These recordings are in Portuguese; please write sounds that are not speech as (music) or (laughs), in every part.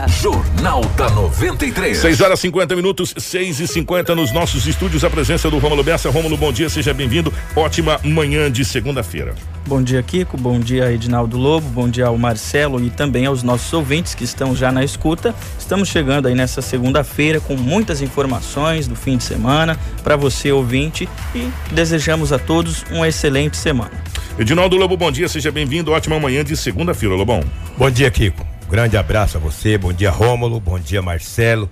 dia. Jornal da 93. 6 horas 50 minutos, 6 e 50 nos nossos estúdios. A presença do Rômulo Bessa. Rômulo, bom dia, seja bem-vindo. Ótima manhã de segunda-feira. Bom dia, Kiko. Bom dia, Edinaldo Lobo. Bom dia ao Marcelo e também aos nossos ouvintes que estão já na escuta. Estamos chegando aí nessa segunda-feira com muitas informações do fim de semana para você, ouvinte, e desejamos a todos uma excelente semana. Edinaldo Lobo, bom dia, seja bem-vindo. Ótima manhã de segunda-feira, Lobão. Bom dia, Kiko. Grande abraço a você. Bom dia, Rômulo. Bom dia, Marcelo.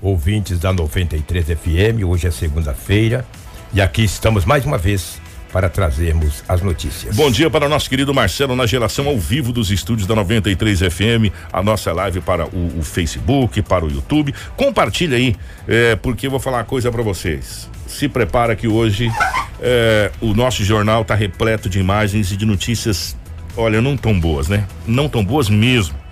Ouvintes da 93 FM. Hoje é segunda-feira e aqui estamos mais uma vez para trazermos as notícias. Bom dia para o nosso querido Marcelo na geração ao vivo dos estúdios da 93 FM, a nossa live para o, o Facebook, para o YouTube. Compartilha aí, é, porque eu vou falar uma coisa para vocês. Se prepara que hoje é, o nosso jornal está repleto de imagens e de notícias, olha, não tão boas, né? Não tão boas mesmo.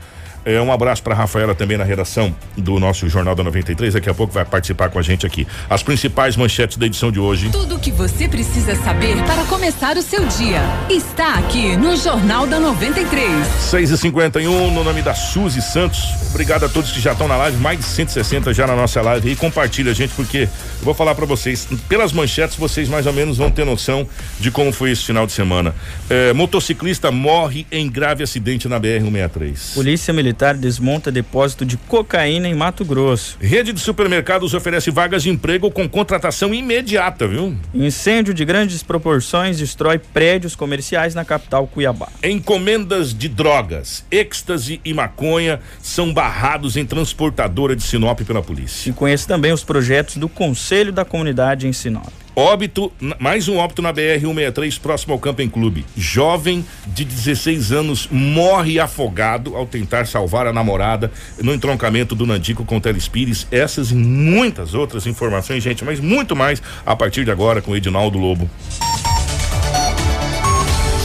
É, um abraço para Rafaela também na redação do nosso Jornal da 93. Daqui a pouco vai participar com a gente aqui. As principais manchetes da edição de hoje. Tudo o que você precisa saber para começar o seu dia está aqui no Jornal da 93. 6 e 51 no nome da Suzy Santos. Obrigado a todos que já estão na live, mais de 160 já na nossa live. E compartilha, gente, porque eu vou falar para vocês. Pelas manchetes, vocês mais ou menos vão ter noção de como foi esse final de semana. É, motociclista morre em grave acidente na BR-163. Polícia Militar desmonta depósito de cocaína em Mato Grosso. Rede de supermercados oferece vagas de emprego com contratação imediata, viu? Incêndio de grandes proporções destrói prédios comerciais na capital Cuiabá. Encomendas de drogas, êxtase e maconha são barrados em transportadora de Sinop pela polícia. E conheça também os projetos do Conselho da Comunidade em Sinop. Óbito, mais um óbito na BR 163, próximo ao Camping Clube. Jovem de 16 anos morre afogado ao tentar salvar a namorada no entroncamento do Nandico com Telespires. Essas e muitas outras informações, gente, mas muito mais a partir de agora com o Edinaldo Lobo.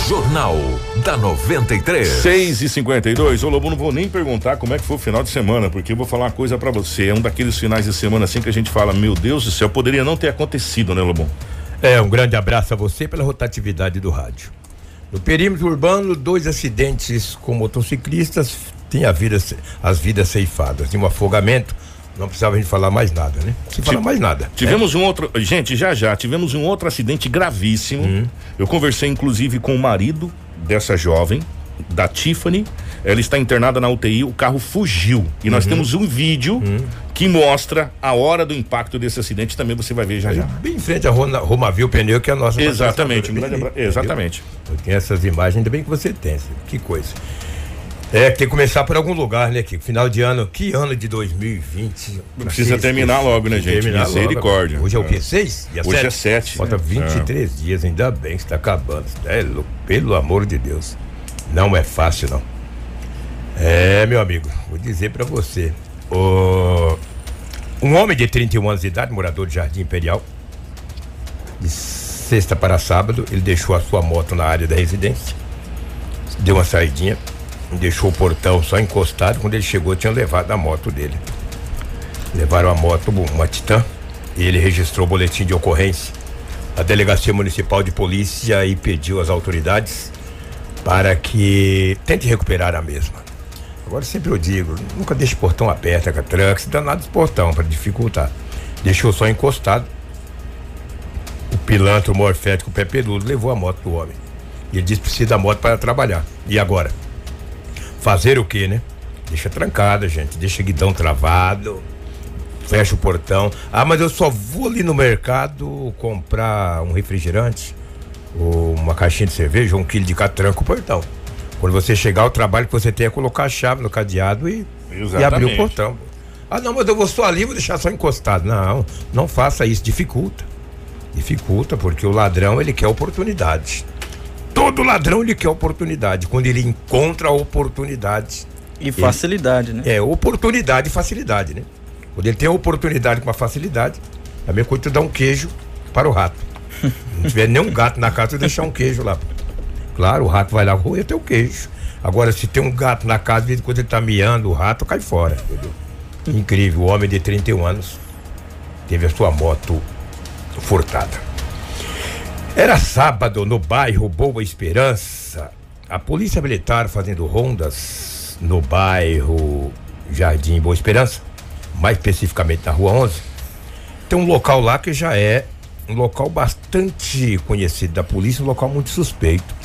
Jornal da 93. 6 e 52 Ô Lobo, não vou nem perguntar como é que foi o final de semana, porque eu vou falar uma coisa para você. É um daqueles finais de semana assim que a gente fala, meu Deus do céu, poderia não ter acontecido, né, Lobão? É, um grande abraço a você pela rotatividade do rádio. No perímetro urbano, dois acidentes com motociclistas têm a vida, as vidas ceifadas. De um afogamento não precisava a gente falar mais nada, né? Não falar mais nada. Tivemos né? um outro. Gente, já já, tivemos um outro acidente gravíssimo. Hum. Eu conversei, inclusive, com o marido dessa jovem, da Tiffany. Ela está internada na UTI, o carro fugiu. E uhum. nós temos um vídeo uhum. que mostra a hora do impacto desse acidente. Também você vai ver já já. Bem em frente a Romavil Pneu, que é a nossa. Exatamente. Um grande Exatamente. Eu tenho essas imagens, ainda bem que você tem. Que coisa. É, tem que começar por algum lugar, né, Kiko? Final de ano, que ano de 2020? Precisa terminar logo, né, gente? Misericórdia. Logo. Hoje é o quê? Seis? Dia Hoje sete? é sete. Falta 23 é. dias, ainda bem que está acabando. É, pelo amor de Deus. Não é fácil, não. É, meu amigo, vou dizer para você. O... Um homem de 31 anos de idade, morador de Jardim Imperial, de sexta para sábado, ele deixou a sua moto na área da residência, deu uma saidinha, deixou o portão só encostado. Quando ele chegou, tinha levado a moto dele. Levaram a moto, uma Titan, e ele registrou o boletim de ocorrência. A Delegacia Municipal de Polícia e pediu às autoridades para que tente recuperar a mesma. Agora sempre eu digo, nunca deixe o portão aberto a tranca, se danado esse portão para dificultar. Deixou só encostado. O pilantra, o morfético, o pé peludo, levou a moto do homem. E ele disse precisa da moto para trabalhar. E agora? Fazer o que, né? Deixa trancada, gente. Deixa guidão travado. Fecha o portão. Ah, mas eu só vou ali no mercado comprar um refrigerante, ou uma caixinha de cerveja, ou um quilo de catranco o portão. Quando você chegar ao trabalho, que você tem é colocar a chave no cadeado e, e abrir o portão. Ah, não, mas eu vou só ali, vou deixar só encostado. Não, não faça isso, dificulta. Dificulta, porque o ladrão, ele quer oportunidade. Todo ladrão ele quer oportunidade. Quando ele encontra a oportunidade. E facilidade, ele, né? É, oportunidade e facilidade, né? Quando ele tem a oportunidade com a facilidade, é a mesma coisa tu dar um queijo para o rato. (laughs) Não tiver nenhum gato na casa, tu deixar um queijo lá. Claro, o rato vai lá roer teu queijo. Agora, se tem um gato na casa, de quando ele tá miando, o rato cai fora. Entendeu? Incrível, o homem de 31 anos teve a sua moto furtada. Era sábado no bairro Boa Esperança. A polícia militar fazendo rondas no bairro Jardim Boa Esperança, mais especificamente na Rua 11, tem um local lá que já é um local bastante conhecido da polícia, um local muito suspeito.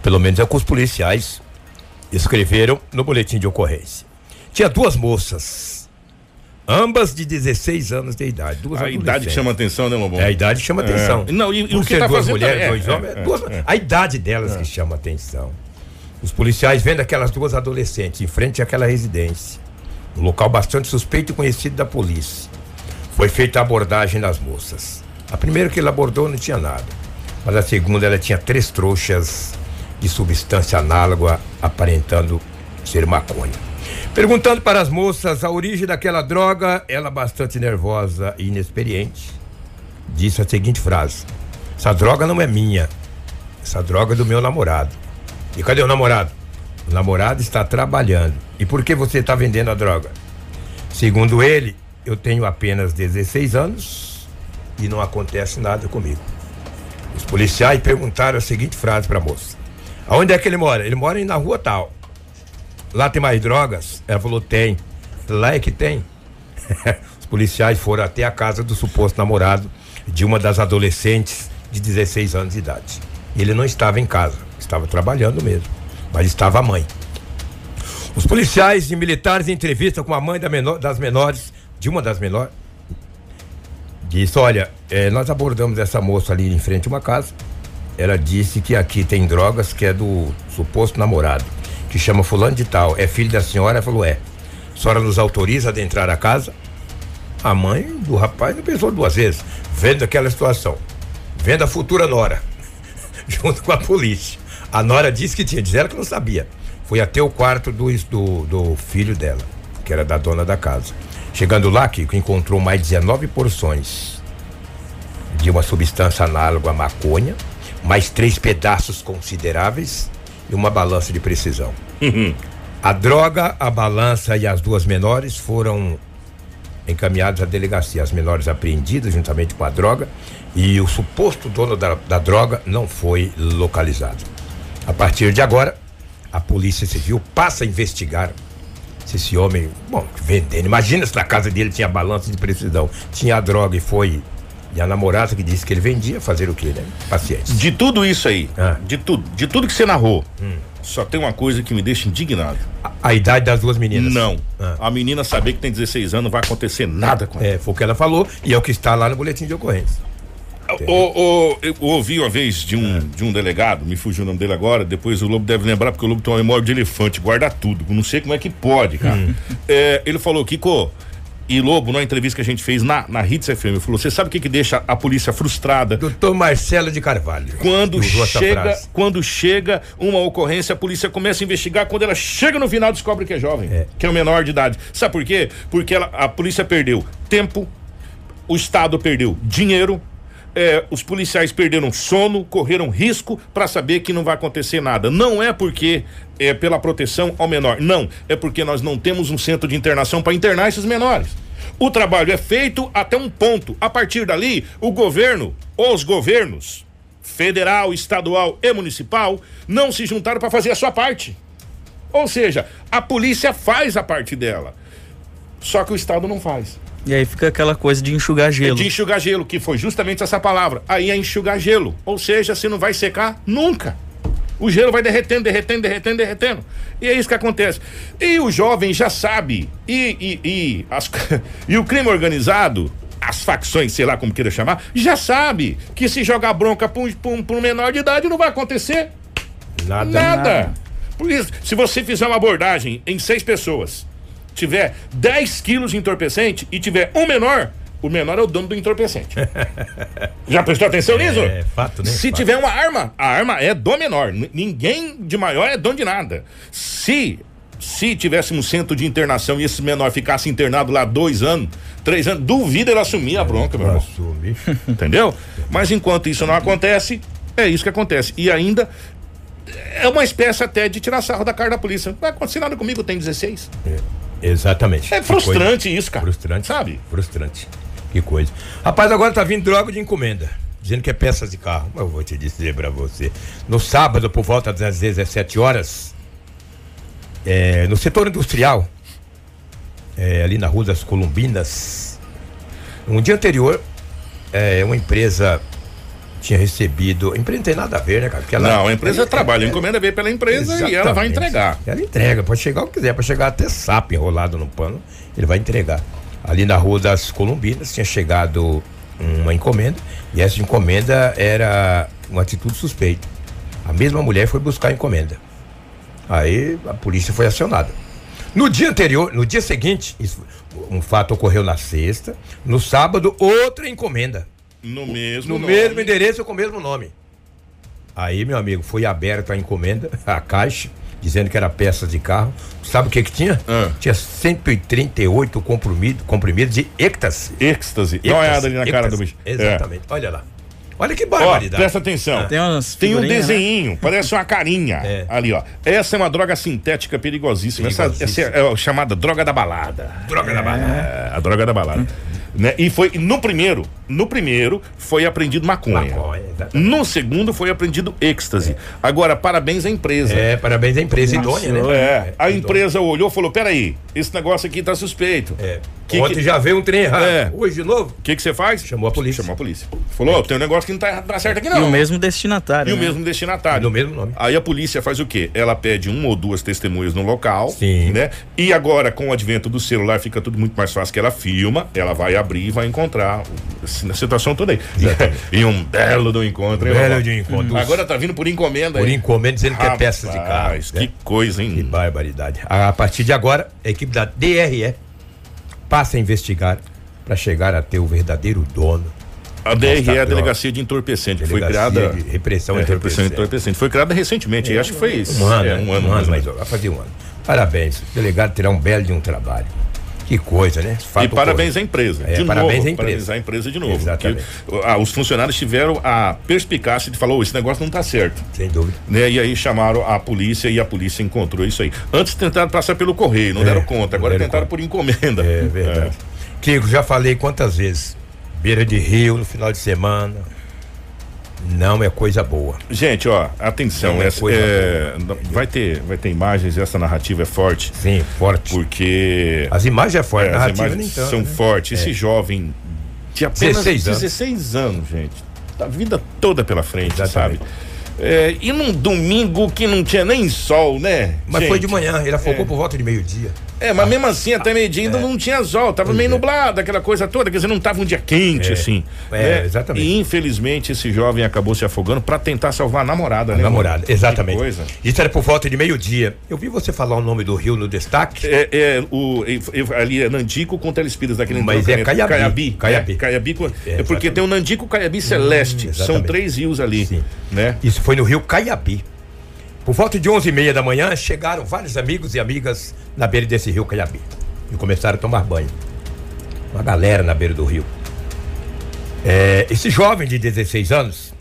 Pelo menos é o que os policiais escreveram no boletim de ocorrência. Tinha duas moças, ambas de 16 anos de idade. Duas a idade que chama atenção, né, Lobão? É, a idade chama É. atenção. Não, e- e o que tá duas fazendo mulheres, também, dois é, homens, é, duas- é. a idade delas que chama atenção. Os policiais vendo aquelas duas adolescentes em frente àquela residência, um local bastante suspeito e conhecido da polícia. Foi feita a abordagem das moças. A primeira que ele abordou não tinha nada, mas a segunda ela tinha três trouxas de substância análoga aparentando ser maconha. Perguntando para as moças a origem daquela droga, ela bastante nervosa e inexperiente, disse a seguinte frase: Essa droga não é minha, essa droga é do meu namorado. E cadê o namorado? O namorado está trabalhando. E por que você está vendendo a droga? Segundo ele, eu tenho apenas 16 anos e não acontece nada comigo. Os policiais perguntaram a seguinte frase para a moça: Aonde é que ele mora? Ele mora na rua tal. Lá tem mais drogas? Ela falou: Tem. Lá é que tem. (laughs) Os policiais foram até a casa do suposto namorado de uma das adolescentes de 16 anos de idade. Ele não estava em casa, estava trabalhando mesmo, mas estava a mãe. Os policiais e militares em entrevista com a mãe da menor- das menores, de uma das menores, disse: Olha, eh, nós abordamos essa moça ali em frente a uma casa. Ela disse que aqui tem drogas que é do suposto namorado, que chama Fulano de Tal. É filho da senhora? Ela falou: É. A senhora nos autoriza a adentrar a casa? A mãe do rapaz não pensou duas vezes, vendo aquela situação, vendo a futura Nora, (laughs) junto com a polícia. A Nora disse que tinha, diz ela que não sabia. Foi até o quarto do, do, do filho dela, que era da dona da casa. Chegando lá, Kiko, encontrou mais 19 porções de uma substância análoga à maconha, mais três pedaços consideráveis e uma balança de precisão. A droga, a balança e as duas menores foram encaminhados à delegacia. As menores apreendidas juntamente com a droga e o suposto dono da, da droga não foi localizado. A partir de agora, a Polícia Civil passa a investigar se esse homem, bom, vendendo. Imagina se na casa dele tinha balança de precisão, tinha a droga e foi. E a namorada que disse que ele vendia, fazer o quê, né? Paciência. De tudo isso aí, Ah. de tudo, de tudo que você narrou, só tem uma coisa que me deixa indignado. A, a idade das duas meninas. Não. Ah. A menina saber que tem 16 anos não vai acontecer nada com ela. É, foi o que ela falou e é o que está lá no boletim de ocorrência. O, o- eu ouvi uma vez de um, de um delegado, me fugiu o nome dele agora, depois o Lobo deve lembrar, porque o Lobo tem uma memória de elefante, guarda tudo. Não sei como é que pode, cara. É, ele falou, Kiko, e Lobo, numa entrevista que a gente fez na, na Hits FM, falou: você sabe o que, que deixa a polícia frustrada? Doutor Marcelo de Carvalho. Quando chega, quando chega uma ocorrência, a polícia começa a investigar. Quando ela chega no final, descobre que é jovem, É. que é o menor de idade. Sabe por quê? Porque ela- a polícia perdeu tempo, o Estado perdeu dinheiro. É, os policiais perderam sono, correram risco para saber que não vai acontecer nada. Não é porque é pela proteção ao menor, não. É porque nós não temos um centro de internação para internar esses menores. O trabalho é feito até um ponto. A partir dali, o governo, os governos, federal, estadual e municipal, não se juntaram para fazer a sua parte. Ou seja, a polícia faz a parte dela. Só que o Estado não faz. E aí fica aquela coisa de enxugar gelo. De enxugar gelo, que foi justamente essa palavra. Aí é enxugar gelo. Ou seja, se não vai secar nunca. O gelo vai derretendo, derretendo, derretendo, derretendo. E é isso que acontece. E o jovem já sabe. E, e, e, as- (laughs) e o crime organizado, as facções, sei lá como queira chamar, já sabe que se jogar bronca para um, um- um menor de idade não vai acontecer Nada. Nada. Por isso, se você fizer uma abordagem em seis pessoas, tiver 10 quilos de entorpecente e tiver um menor, o menor é o dono do entorpecente. (laughs) Já prestou atenção nisso? É, fato, né? Se Fato. tiver uma arma, a arma é do menor. Ninguém de maior é dono de nada. Se se tivéssemos centro de internação e esse menor ficasse internado lá dois anos, três anos, duvido ele assumir a bronca, meu irmão. Assume. (laughs) Entendeu? Mas enquanto isso não acontece, é isso que acontece. E ainda é uma espécie até de tirar sarro da cara da polícia. Não vai acontecer nada comigo, tem 16. Exatamente. É frustrante isso, cara. Frustrante. Sabe? Frustrante. Que coisa. Rapaz, agora tá vindo droga de encomenda. Dizendo que é peças de carro. Mas eu vou te dizer pra você. No sábado, por volta das 17 horas, é, no setor industrial, é, ali na Rua das Columbinas. Um dia anterior, é, uma empresa tinha recebido. A empresa não tem nada a ver, né, cara? Porque ela, Não, a empresa ela- trabalha, a encomenda veio pela empresa e ela vai entregar. Ela entrega, pode chegar o que quiser, pode chegar até sapo enrolado no pano, ele vai entregar. Ali na Rua das Columbinas tinha chegado uma encomenda e essa encomenda era uma atitude suspeita. A mesma mulher foi buscar a encomenda. Aí a polícia foi acionada. No dia anterior, no dia seguinte, isso- um fato ocorreu na sexta, no sábado, outra encomenda. No mesmo No nome. mesmo endereço com o mesmo nome. Aí, meu amigo, foi aberta a encomenda, (laughs) a caixa, dizendo que era peças de carro. Sabe o que que tinha? Ah. Tinha 138 comprimidos comprimidos de êxtase. Êxtase. Dá uma olhada ali na cara do bicho. É. Exatamente. Olha lá. Olha que Ó, barbaridade. presta atenção. Tem umas Tem um figurinhas, né? desenhinho, (laughs) parece uma carinha É. ali, ó. Essa é uma droga sintética perigosíssima. Essa, essa Perigosíssima. é a chamada droga da balada. Droga da balada. É, a droga da balada. Né? E foi no primeiro, no primeiro foi apreendido maconha. Maconha, no segundo foi apreendido êxtase. Agora, parabéns à empresa. É, parabéns à empresa idônea, né? É, a idônea. empresa olhou e falou: peraí, esse negócio aqui tá suspeito. É. Que, Ontem que, já veio um trem errado. É. Hoje de novo? que que você faz? Chamou a polícia. Chamou a polícia. Falou: ó, tem um negócio que não tá, tá certo aqui, não. E o mesmo destinatário. E o né? mesmo destinatário. No mesmo nome. Aí a polícia faz o quê? Ela pede uma ou duas testemunhas no local, Sim. né? E agora, com o advento do celular, fica tudo muito mais fácil que ela filma, ela vai abrir e vai encontrar a situação toda aí. (laughs) E, um belo do encontro, hein, Belo de um encontro. Agora tá vindo por encomenda Por aí. encomenda dizendo que é peças de carro. Rapaz, né? Que coisa, Que hein? barbaridade. A partir de agora, a equipe da DRE passa a investigar para chegar a ter o verdadeiro dono. A DRE é a. Delegacia de Entorpecente, que foi criada. de repressão é, entorpecente. entorpecente. Foi criada recentemente, e acho que foi isso. Um ano, é, né? um ano, mais ou mas menos. vai fazer um ano. Parabéns. O delegado terá um belo de um trabalho. Que coisa, né? Fato E parabéns ocorrido. à empresa. É, de parabéns novo, à empresa. Parabenizar a empresa de novo. Exatamente. ah, os funcionários tiveram a perspicácia de falar: "Ô, esse negócio não tá certo. Sem dúvida. Né? E aí chamaram a polícia e a polícia encontrou isso aí. Antes tentaram passar pelo correio, não É, deram conta. Agora deram tentaram conta. por encomenda. É verdade. Kiko, já falei quantas vezes. Beira de rio no final de semana. Não é coisa boa. Gente, ó, atenção, é essa, é, vai ter, vai ter imagens. Essa narrativa é forte Sim, forte. porque As imagens é forte, é, as imagens tanto, são né? fortes. Esse jovem de apenas 16 anos. 16 anos, gente, a vida toda pela frente, Exatamente. sabe? É, e num domingo que não tinha nem sol, né? Mas gente? foi de manhã, ele afogou É. por volta de meio-dia. É, mas mesmo assim, até meio-dia ainda não tinha sol, tava meio é. nublado, aquela coisa toda, quer dizer, não tava um dia quente, É. assim. É, né? exatamente. E infelizmente esse jovem acabou se afogando pra tentar salvar a namorada, né? namorada, mano? exatamente. Isso era por volta de meio-dia. Eu vi você falar o nome do rio no destaque. É, é, o, é, é, ali é Nandico com Telespires daquele Mas é Caiabi. Caiabi. Caiabi. É, Caiabi É, é porque tem o Nandico Caiabi Celeste. São exatamente. três rios ali. Sim. Né? Isso foi no rio Caiabi. Por volta de 11h30 da manhã, chegaram vários amigos e amigas na beira desse rio Caiabi. E começaram a tomar banho. Uma galera na beira do rio. É, esse jovem de 16 anos,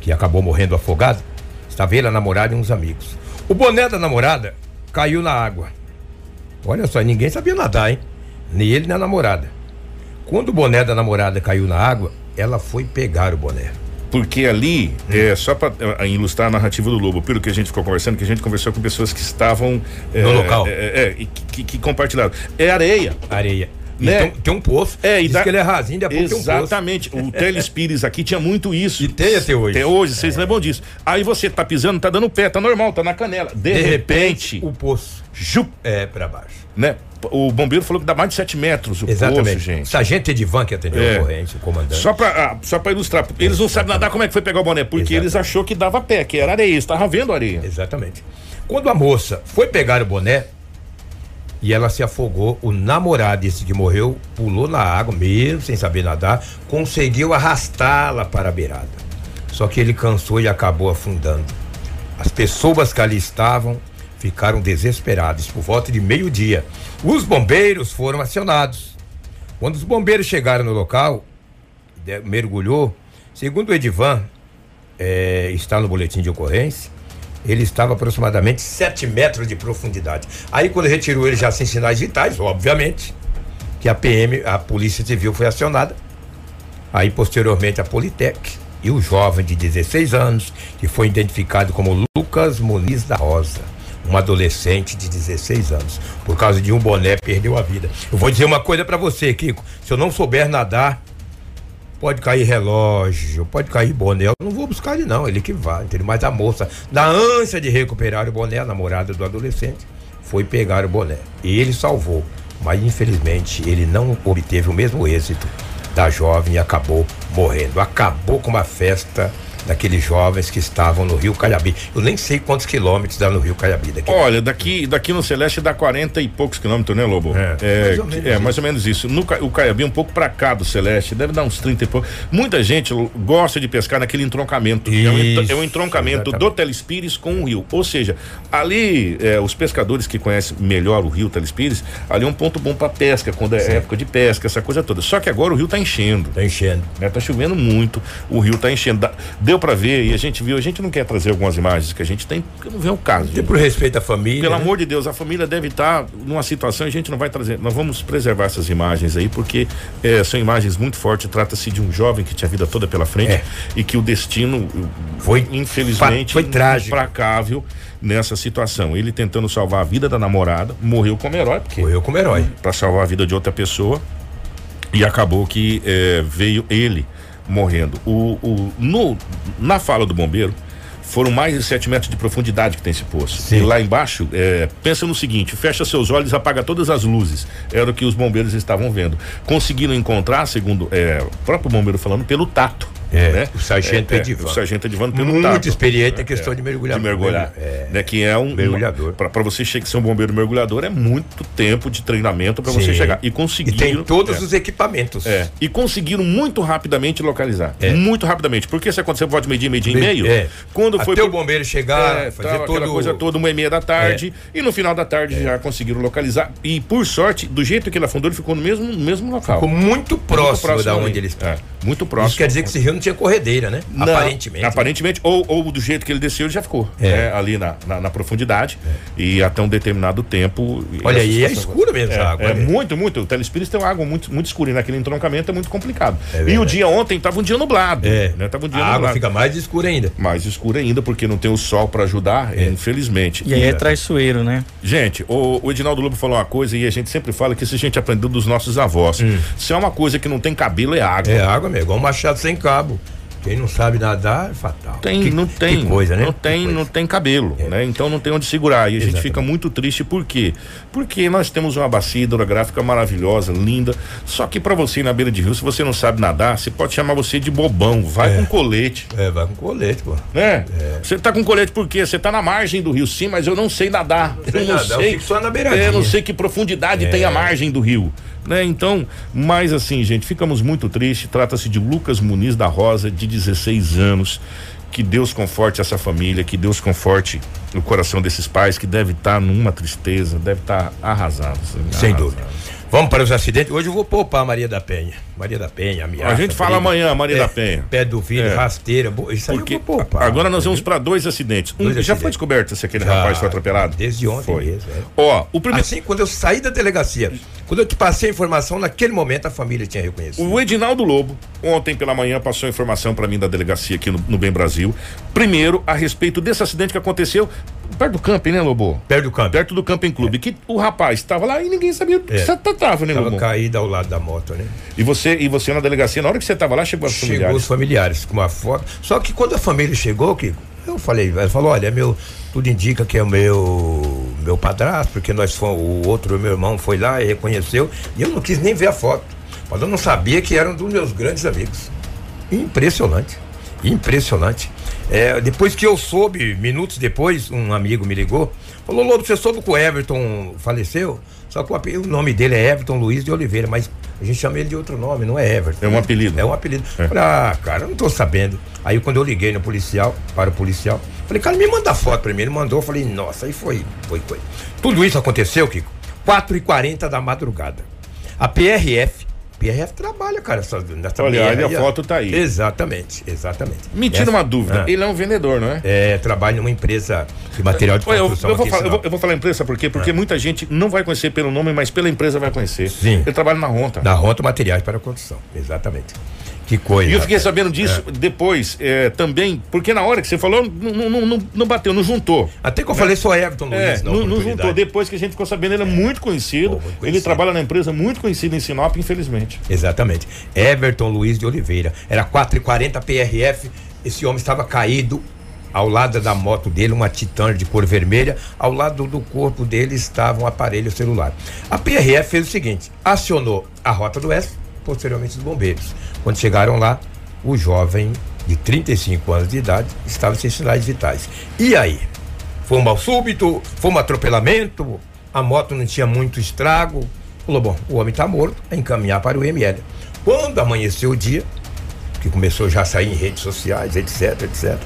que acabou morrendo afogado, estava ele, a namorada e uns amigos. O boné da namorada caiu na água. Olha só, ninguém sabia nadar, hein? Nem ele nem a namorada. Quando o boné da namorada caiu na água, ela foi pegar o boné. Porque ali, é, só para ilustrar a narrativa do Lobo, pelo que a gente ficou conversando, que a gente conversou com pessoas que estavam. é, No local. É, é, e que, que- compartilharam. É areia. Areia. Né? tem, tem um poço. É, e Diz dá- que ele é rasinho, depois tem um poço. Exatamente. O Telespires aqui tinha muito isso. E tem até hoje. Até hoje, vocês lembram disso. Aí você tá pisando, tá dando pé, tá normal, tá na canela. De, De repente, repente, o poço jup, é pra baixo. né? O bombeiro falou que dá mais de 7 metros o Exatamente. poço, gente. Sargento Edivan que atendeu É. a ocorrência, o comandante. Só pra, ah, só pra ilustrar, eles não sabem nadar como é que foi pegar o boné, porque Exatamente. eles achou que dava pé, que era areia, eles estavam vendo areia. Exatamente. Quando a moça foi pegar o boné e ela se afogou, o namorado, esse que morreu, pulou na água, mesmo sem saber nadar, conseguiu arrastá-la para a beirada. Só que ele cansou e acabou afundando. As pessoas que ali estavam ficaram desesperadas por volta de meio-dia. Os bombeiros foram acionados. Quando os bombeiros chegaram no local, mergulhou, segundo o Edivan, é, está no boletim de ocorrência, ele estava aproximadamente 7 metros de profundidade. Aí quando retirou ele já sem sinais vitais, obviamente, que a PM, a Polícia Civil foi acionada. Aí posteriormente a Politec e o jovem de 16 anos, que foi identificado como Lucas Muniz da Rosa, um adolescente de 16 anos. Por causa de um boné, perdeu a vida. Eu vou dizer uma coisa para você, Kiko. Se eu não souber nadar, pode cair relógio, pode cair boné. Eu não vou buscar ele, não. Ele que vai, entendeu? Mas a moça, na ânsia de recuperar o boné, a namorada do adolescente, foi pegar o boné. E ele salvou. Mas infelizmente ele não obteve o mesmo êxito da jovem e acabou morrendo. Acabou com uma festa daqueles jovens que estavam no Rio Caiabi. Eu nem sei quantos quilômetros dá no Rio Caiabi. Daqui. Olha, daqui, daqui no Celeste dá 40 e poucos quilômetros, né, Lobo? É, é, mais, ou é mais ou menos isso. No, o Caiabi, um pouco para cá do Celeste, deve dar uns 30 e poucos. Muita gente gosta de pescar naquele entroncamento. Isso, é, um, é entroncamento exatamente. do Telespires com o rio. Ou seja, ali, é, os pescadores que conhecem melhor o rio Telespires, ali é um ponto bom para pesca, quando é Sim. época de pesca, essa coisa toda. Só que agora o rio tá enchendo. Tá enchendo. Né? Tá chovendo muito, o rio tá enchendo. Deu para ver e a gente viu, a gente não quer trazer algumas imagens que a gente tem, porque não vê o caso. Tem por respeito à família. Pelo né? amor de Deus, a família deve estar numa situação, a gente não vai trazer, nós vamos preservar essas imagens aí, porque é, são imagens muito fortes, trata-se de um jovem que tinha a vida toda pela frente é. e que o destino foi, infelizmente, foi trágico. implacável nessa situação. Ele tentando salvar a vida da namorada, morreu como herói, porque morreu como herói para salvar a vida de outra pessoa e acabou que é, veio ele morrendo. O, o, no, na fala do bombeiro, foram mais de 7 metros de profundidade que tem esse poço. Sim. E lá embaixo, é, pensa no seguinte: fecha seus olhos, apaga todas as luzes. Era o que os bombeiros estavam vendo. Conseguiram encontrar, segundo é, o próprio bombeiro falando, pelo tato. É, né? O sargento é, é Edivan. O sargento Edivan pelo Muito tato. experiente na questão de mergulhar. De mergulhar. É. Né, que é um. Mergulhador. Para você chegar, ser um bombeiro mergulhador é muito tempo de treinamento para você chegar. E conseguiram. E tem todos é. os equipamentos. É. E conseguiram muito rapidamente localizar. É. Muito rapidamente. Porque se aconteceu por volta de meio-dia, meio-dia e meio. É. Quando Até foi. Até o bombeiro chegar, é, fazer toda todo... coisa toda, uma e meia da tarde. E no final da tarde já conseguiram localizar. E por sorte, do jeito que ele afundou, ele ficou no mesmo, no mesmo local. Ficou muito próximo, muito próximo da onde ele está. Muito próximo. Isso quer dizer que esse rio não tinha corredeira, né? Não, aparentemente. Aparentemente, ou, ou do jeito que ele desceu, ele já ficou é. né? ali na, na, na profundidade é. e até um determinado tempo. Olha, aí é escura mesmo essa é, água. É né? muito, muito. O Telespires tem uma água muito, muito escura e naquele entroncamento é muito complicado. É e o dia ontem estava um dia nublado. É. Né? Tava um dia a nublado. água fica mais escura ainda. Mais escura ainda, porque não tem o sol para ajudar, é. infelizmente. E aí é traiçoeiro, né? Gente, o, o Edinaldo Lobo falou uma coisa e a gente sempre fala que isso a gente aprendeu dos nossos avós. Hum. Se é uma coisa que não tem cabelo, é água. É água mesmo, igual um machado sem cabo. Quem não sabe nadar é fatal. Tem, que, não tem. coisa, né? Não tem, não tem cabelo, é. né? Então não tem onde segurar. E a Exatamente. gente fica muito triste por quê? Porque nós temos uma bacia hidrográfica maravilhosa, linda. Só que para você ir na beira de rio, se você não sabe nadar, você pode chamar você de bobão. Vai é. com colete. É, vai com colete, pô. Né? É. Você tá com colete por quê? Você tá na margem do rio, sim, mas eu não sei nadar. Eu não nadar, sei. Eu só na beira. É, eu não sei que profundidade tem a é. margem do rio né? Então, mas assim, gente, ficamos muito tristes. Trata-se de Lucas Muniz da Rosa, de 16 anos. Que Deus conforte essa família, que Deus conforte o coração desses pais que deve estar tá numa tristeza, deve estar tá arrasados. Sem dúvida. Vamos para os acidentes. Hoje eu vou poupar a Maria da Penha. Maria da Penha, ameaça. A gente fala briga. amanhã, Maria é, da Penha. Pé do vidro, é. rasteira. Isso Porque aí eu vou poupar. Agora nós vamos para dois acidentes. Um, dois já acidentes. foi descoberto se aquele já, rapaz foi atropelado? Desde ontem foi. Mesmo, é. Ó, o primeiro. Assim, quando eu saí da delegacia, quando eu te passei a informação, naquele momento a família tinha reconhecido. O Edinaldo Lobo, ontem pela manhã, passou a informação para mim da delegacia aqui no, no Bem Brasil. Primeiro, a respeito desse acidente que aconteceu perto do camping, né, Lobo? Perto do camping. Perto do camping clube. É. Que o rapaz estava lá e ninguém sabia do que é. você tava, né, Lobo? caído ao lado da moto, né? E você, e você na delegacia, na hora que você estava lá, chegou os familiares? Chegou os familiares com uma foto. Só que quando a família chegou, Kiko, eu falei, ele falou, olha, meu, tudo indica que é o meu meu padrasto, porque nós fomos, o outro meu irmão foi lá e reconheceu, e eu não quis nem ver a foto. Mas eu não sabia que era um dos meus grandes amigos. Impressionante. Impressionante. É, depois que eu soube, minutos depois, um amigo me ligou, falou, Lobo, você soube que o Everton faleceu? Só que o, o, nome dele é Everton Luiz de Oliveira, mas a gente chama ele de outro nome, não é Everton. É um apelido. É um apelido. É. Falei, ah, cara, eu não tô sabendo. Aí quando eu liguei no policial, para o policial, falei, cara, me manda a foto pra mim. Ele mandou, falei, nossa, aí foi, foi, foi. Tudo isso aconteceu, Kiko, 4h40 da madrugada. A PRF PRF trabalha, cara. Nessa Olha, aí a foto tá aí. Exatamente, exatamente. Me tira Essa, uma dúvida. Ah. Ele é um vendedor, não é? É, trabalha numa empresa de material de construção. Eu, eu, vou, falar, eu, vou, eu vou, falar, empresa por quê? Porque ah. muita gente não vai conhecer pelo nome, mas pela empresa vai conhecer. Sim. Ele trabalha na Ronta. Na Ronta Materiais para Construção, exatamente. Que coisa. E eu fiquei sabendo disso depois é, também, porque na hora que você falou, não, não, não, não bateu, não juntou. Até que eu falei só Everton Luiz, É, não, não juntou. Depois que a gente ficou sabendo, ele é muito conhecido. Pô, muito Ele conhecido. trabalha na empresa muito conhecida em Sinop, infelizmente. Exatamente. Everton Luiz de Oliveira. Era 4h40 PRF. Esse homem estava caído ao lado da moto dele, uma Titan de cor vermelha. Ao lado do corpo dele estava um aparelho celular. A PRF fez o seguinte: acionou a Rota do Oeste, posteriormente os bombeiros. Quando chegaram lá, o jovem de 35 anos de idade estava sem sinais vitais. E aí? Foi um mal súbito? Foi um atropelamento? A moto não tinha muito estrago? Falou, bom, o homem está morto, é encaminhar para o ML. Quando amanheceu o dia, que começou já a sair em redes sociais, etc, etc,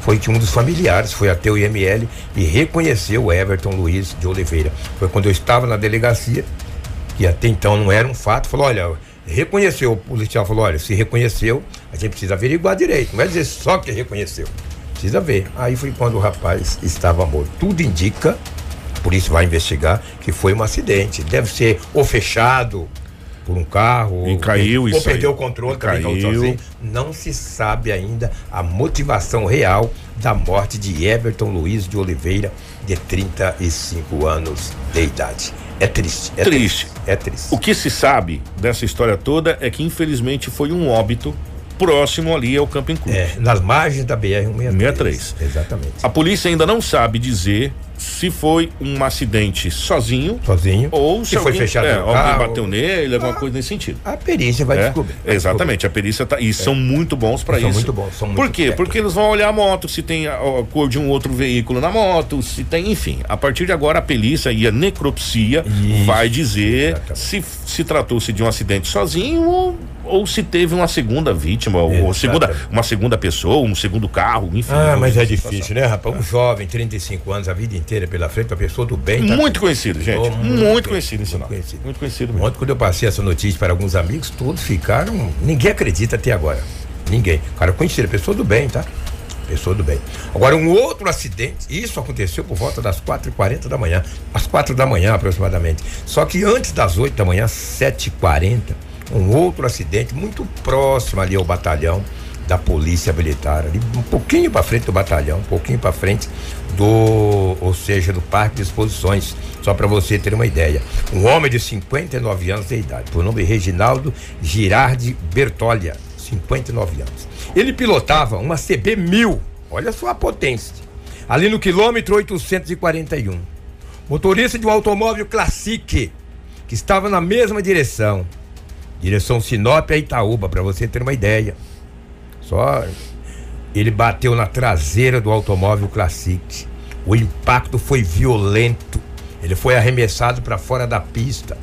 foi que um dos familiares foi até o IML e reconheceu o Everton Luiz de Oliveira. Foi quando eu estava na delegacia, que até então não era um fato, falou, olha, reconheceu, o policial falou, olha, se reconheceu, a gente precisa averiguar direito, não é dizer só que reconheceu, precisa ver. Aí foi quando o rapaz estava morto. Tudo indica, a polícia vai investigar, que foi um acidente, deve ser ou fechado por um carro, E caiu ou, isso ou perdeu o controle, também caiu caiu. sozinho. Não se sabe ainda a motivação real da morte de Everton Luiz de Oliveira, de 35 anos de idade. É triste. É Triste. É triste. O que se sabe dessa história toda é que infelizmente foi um óbito próximo ali ao Camping Clube. É, nas margens da BR-163. 63. Exatamente. A polícia ainda não sabe dizer se foi um acidente sozinho Sozinho. ou se Se foi alguém, fechado é, alguém carro. bateu nele, alguma coisa nesse sentido. A perícia vai É, descobrir. vai exatamente, a perícia tá. E são muito bons para São isso. muito bons, são muito Por quê? técnicos. Porque eles vão olhar a moto, se tem a, a cor de um outro veículo na moto, se tem, enfim. A partir de agora a perícia e a necropsia Isso, vai dizer exatamente. se se tratou-se de um acidente sozinho ou, ou se teve uma segunda vítima, ou segunda, uma segunda pessoa, um segundo carro, enfim. Ah, mas é difícil, né, rapaz? Um jovem, 35 anos, a vida inteira pela frente, uma pessoa do bem. tá- Muito conhecido, gente. Muito, muito conhecido esse muito nome. conhecido. Muito conhecido mesmo. Ontem, quando eu passei essa notícia para alguns amigos, todos ficaram. Ninguém acredita até agora. Ninguém. Cara, conhecido, pessoa do bem, tá? Pessoa do bem. Agora, um outro acidente, isso aconteceu por volta das 4h40 da manhã. Às 4 da manhã, aproximadamente. Só que antes das 8 da manhã, 7h40, um outro acidente muito próximo ali ao batalhão da Polícia Militar, ali um pouquinho para frente do batalhão, um pouquinho para frente do, ou seja, do Parque de Exposições, só para você ter uma ideia. Um homem de 59 anos de idade, por nome Reginaldo Girardi Bertolha, 59 anos. Ele pilotava uma CB 1000, olha só a potência, ali no quilômetro 841. Motorista de um automóvel Classic, que estava na mesma direção, direção Sinop a Itaúba, para você ter uma ideia. Só ele bateu na traseira do automóvel Classic. O impacto foi violento. Ele foi arremessado para fora da pista.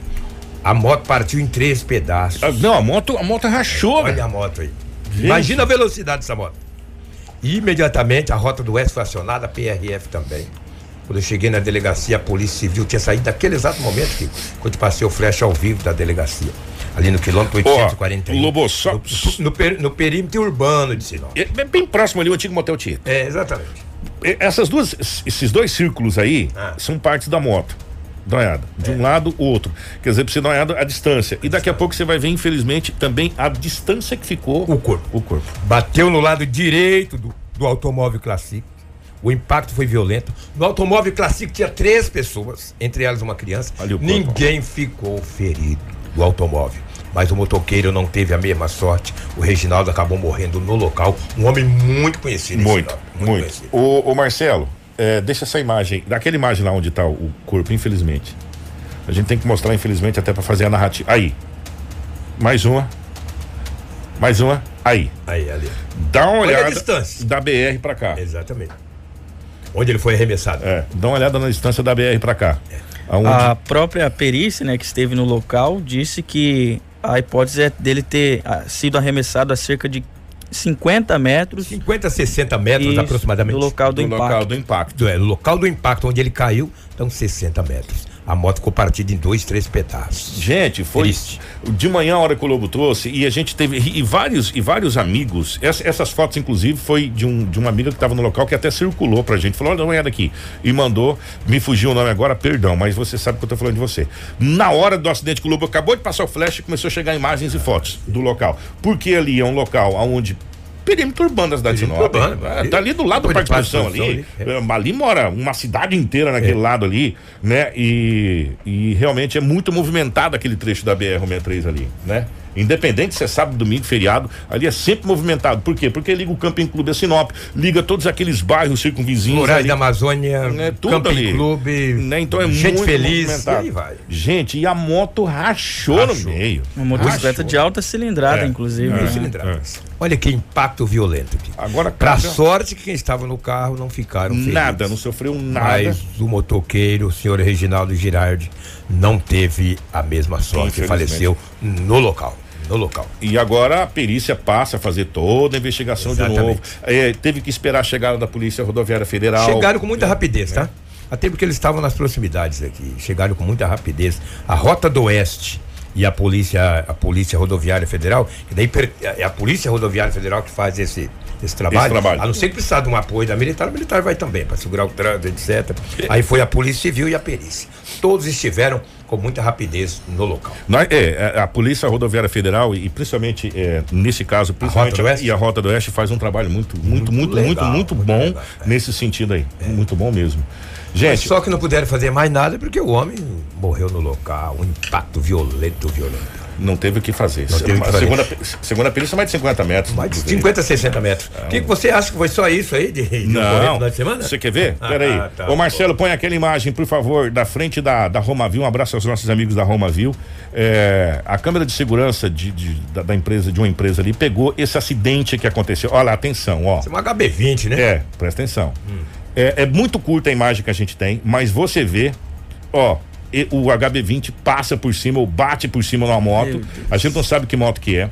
A moto partiu em três pedaços. Ah, Não, a moto, a moto rachou, Olha velho. a moto aí. Gente. Imagina a velocidade dessa moto. E imediatamente a rota do Oeste foi acionada, a PRF também. Quando eu cheguei na delegacia, a Polícia Civil tinha saído daquele exato momento, Kiko, quando passei o flash ao vivo da delegacia. Ali no quilômetro Ó, 841. Lobo, só- no, no per- no perímetro urbano de Sinop. É bem- próximo ali o antigo Motel Tietê. É, exatamente. Essas duas, esses dois círculos aí Ah. são partes da moto. Olhada. De É. um lado, o outro. Quer dizer, pra você olhada a distância. E daqui a pouco você vai ver, infelizmente, também a distância que ficou O corpo. O corpo. Bateu no lado direito do, do automóvel Classic. O impacto foi violento. No automóvel Classic tinha três pessoas, entre elas uma criança. Ninguém ficou ferido do automóvel. Mas o motoqueiro não teve a mesma sorte. O Reginaldo acabou morrendo no local. Um homem muito conhecido. Muito, Sinop, muito. conhecido. Ô, ô, Marcelo, é, deixa essa imagem, daquela imagem lá onde tá o, o corpo, infelizmente. A gente tem que mostrar, infelizmente, até pra fazer a narrativa. Aí. Mais uma. Mais uma. Aí. Aí, ali. Dá uma Olha a olhada distância. da BR pra cá. Exatamente. Onde ele foi arremessado. É, dá uma olhada na distância da BR pra cá. Aonde A própria perícia, né, que esteve no local, disse que a hipótese é dele ter ah, sido arremessado a cerca de 50 metros 50, 60 metros isso, aproximadamente. do local do no impacto. local do impacto. Do, é, local do impacto onde ele caiu, estão 60 metros. A moto ficou partida em dois, três pedaços. Gente, foi Triste. de manhã a hora que o Lobo trouxe e a gente teve e vários e vários amigos. Ess- essas fotos inclusive foi de um de uma amiga que estava no local que até circulou pra gente. Falou: "Olha, dá uma olhada aqui" e mandou. Me fugiu o nome agora, perdão, mas você sabe que eu tô falando de você. Na hora do acidente que o Lobo acabou de passar o flash, começou a chegar imagens e fotos do local. Porque ali é um local onde perímetro urbano da cidade de Sinop. Perímetro urbano, É, tá ali do lado do Parque Exposição ali. ali, É, ali mora uma cidade inteira naquele lado ali, né? E, e realmente é muito movimentado aquele trecho da BR-163 ali, né? Independente se é sábado, domingo, feriado, ali é sempre movimentado. Por quê? Porque liga o Camping Clube a Sinop, liga todos aqueles bairros circunvizinhos. Rurais da Amazônia, né? Tudo Camping ali. Clube, né? Então é gente muito feliz, movimentado. e aí vai. Gente, e a moto rachou, Rachou. no meio. Uma motocicleta de alta cilindrada, É. inclusive. É. né? cilindradas. Olha que impacto violento. Aqui. Agora, Pra cada- sorte que quem estava no carro não ficaram feridos. nada, não sofreu nada. Mas o motoqueiro, o senhor Reginaldo Girardi, não teve a mesma sorte, faleceu no local. No local. E agora a perícia passa a fazer toda a investigação de Exatamente. novo. É, teve que esperar a chegada da Polícia Rodoviária Federal. Chegaram com muita rapidez, tá? Até porque eles estavam nas proximidades aqui. Chegaram com muita rapidez. A Rota do Oeste e a Polícia, a Polícia Rodoviária Federal, que daí é a Polícia Rodoviária Federal que faz esse, esse trabalho. trabalho. A não ser que precisar de um apoio da militar, a militar vai também, para segurar o trânsito, etc. (laughs) Aí foi a Polícia Civil e a perícia. Todos estiveram com muita rapidez no local. Nós- é, a- a Polícia Rodoviária Federal e principalmente é, nesse caso, principalmente Oeste? e a Rota do Oeste faz um trabalho muito, muito, muito, muito, legal, muito, muito bom legal, é. nesse sentido aí. Muito bom mesmo. Mas Gente, só que não puderam fazer mais nada porque o homem morreu no local. Um impacto violento, violento. Não teve o que fazer. Não teve que fazer. Segunda, segundo a perícia, mais de 50 metros. Mais de do 50, 60 metros. O que, que você acha que foi só isso aí de, de Não, final de semana? você quer ver? Ah, Peraí. ah, tá, Ô Marcelo, põe aquela imagem, por favor, da frente da, da Romavil. Um abraço aos nossos amigos da Romavil. É, a câmera de segurança de, de- da, da empresa, de uma empresa ali, pegou esse acidente que aconteceu. Olha lá, atenção, ó. Isso é um HB20, né? É, presta atenção. É, é muito curta a imagem que a gente tem, mas você vê, ó, o HB20 passa por cima ou bate por cima numa moto. A gente não sabe que moto que é.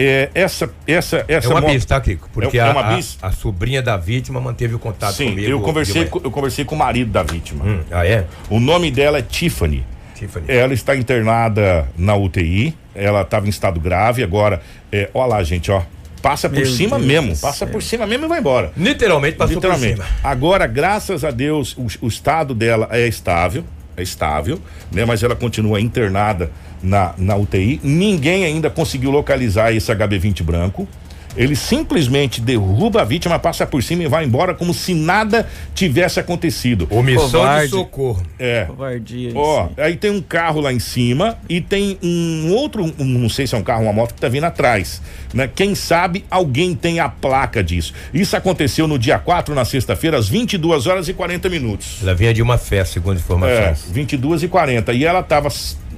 É, essa, essa, É essa uma moto. bis, tá, Kiko? Porque É- é a, uma a- bis? a sobrinha da vítima manteve o contato Sim, comigo. eu conversei, com, eu conversei com o marido da vítima. Hum, ah, é? O nome dela é Tiffany. Tiffany. Ela está internada na UTI. Ela estava em estado grave. Agora, é, ó lá, gente, ó. Passa por Meu cima Deus mesmo. Passa por cima mesmo e vai embora. Literalmente passou Literalmente. por cima. Agora, graças a Deus, o, o estado dela é estável, é estável, né? Mas ela continua internada na, na UTI. Ninguém ainda conseguiu localizar esse HB20 branco. Ele simplesmente derruba a vítima, passa por cima e vai embora como se nada tivesse acontecido. Omissão Covarde. de socorro. É. Covardia. Ó, aí tem um carro lá em cima e tem um outro, um, não sei se é um carro ou uma moto que tá vindo atrás, né? Quem sabe alguém tem a placa disso. Isso aconteceu no dia 4, na sexta-feira, às 22 horas e 40 minutos. Ela vinha de uma festa, segundo É, informações. 22 e 40. E ela tava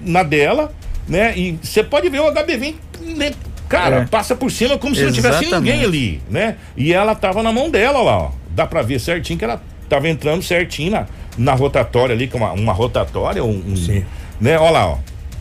na dela, né? E você pode ver o HB20, né? Cara, É. passa por cima como se não tivesse Exatamente. ninguém ali, né? E ela tava na mão dela lá, ó. Dá pra ver certinho que ela tava entrando certinho na, na rotatória ali, com uma, uma rotatória, um, um- Sim. né? Olha lá, ó.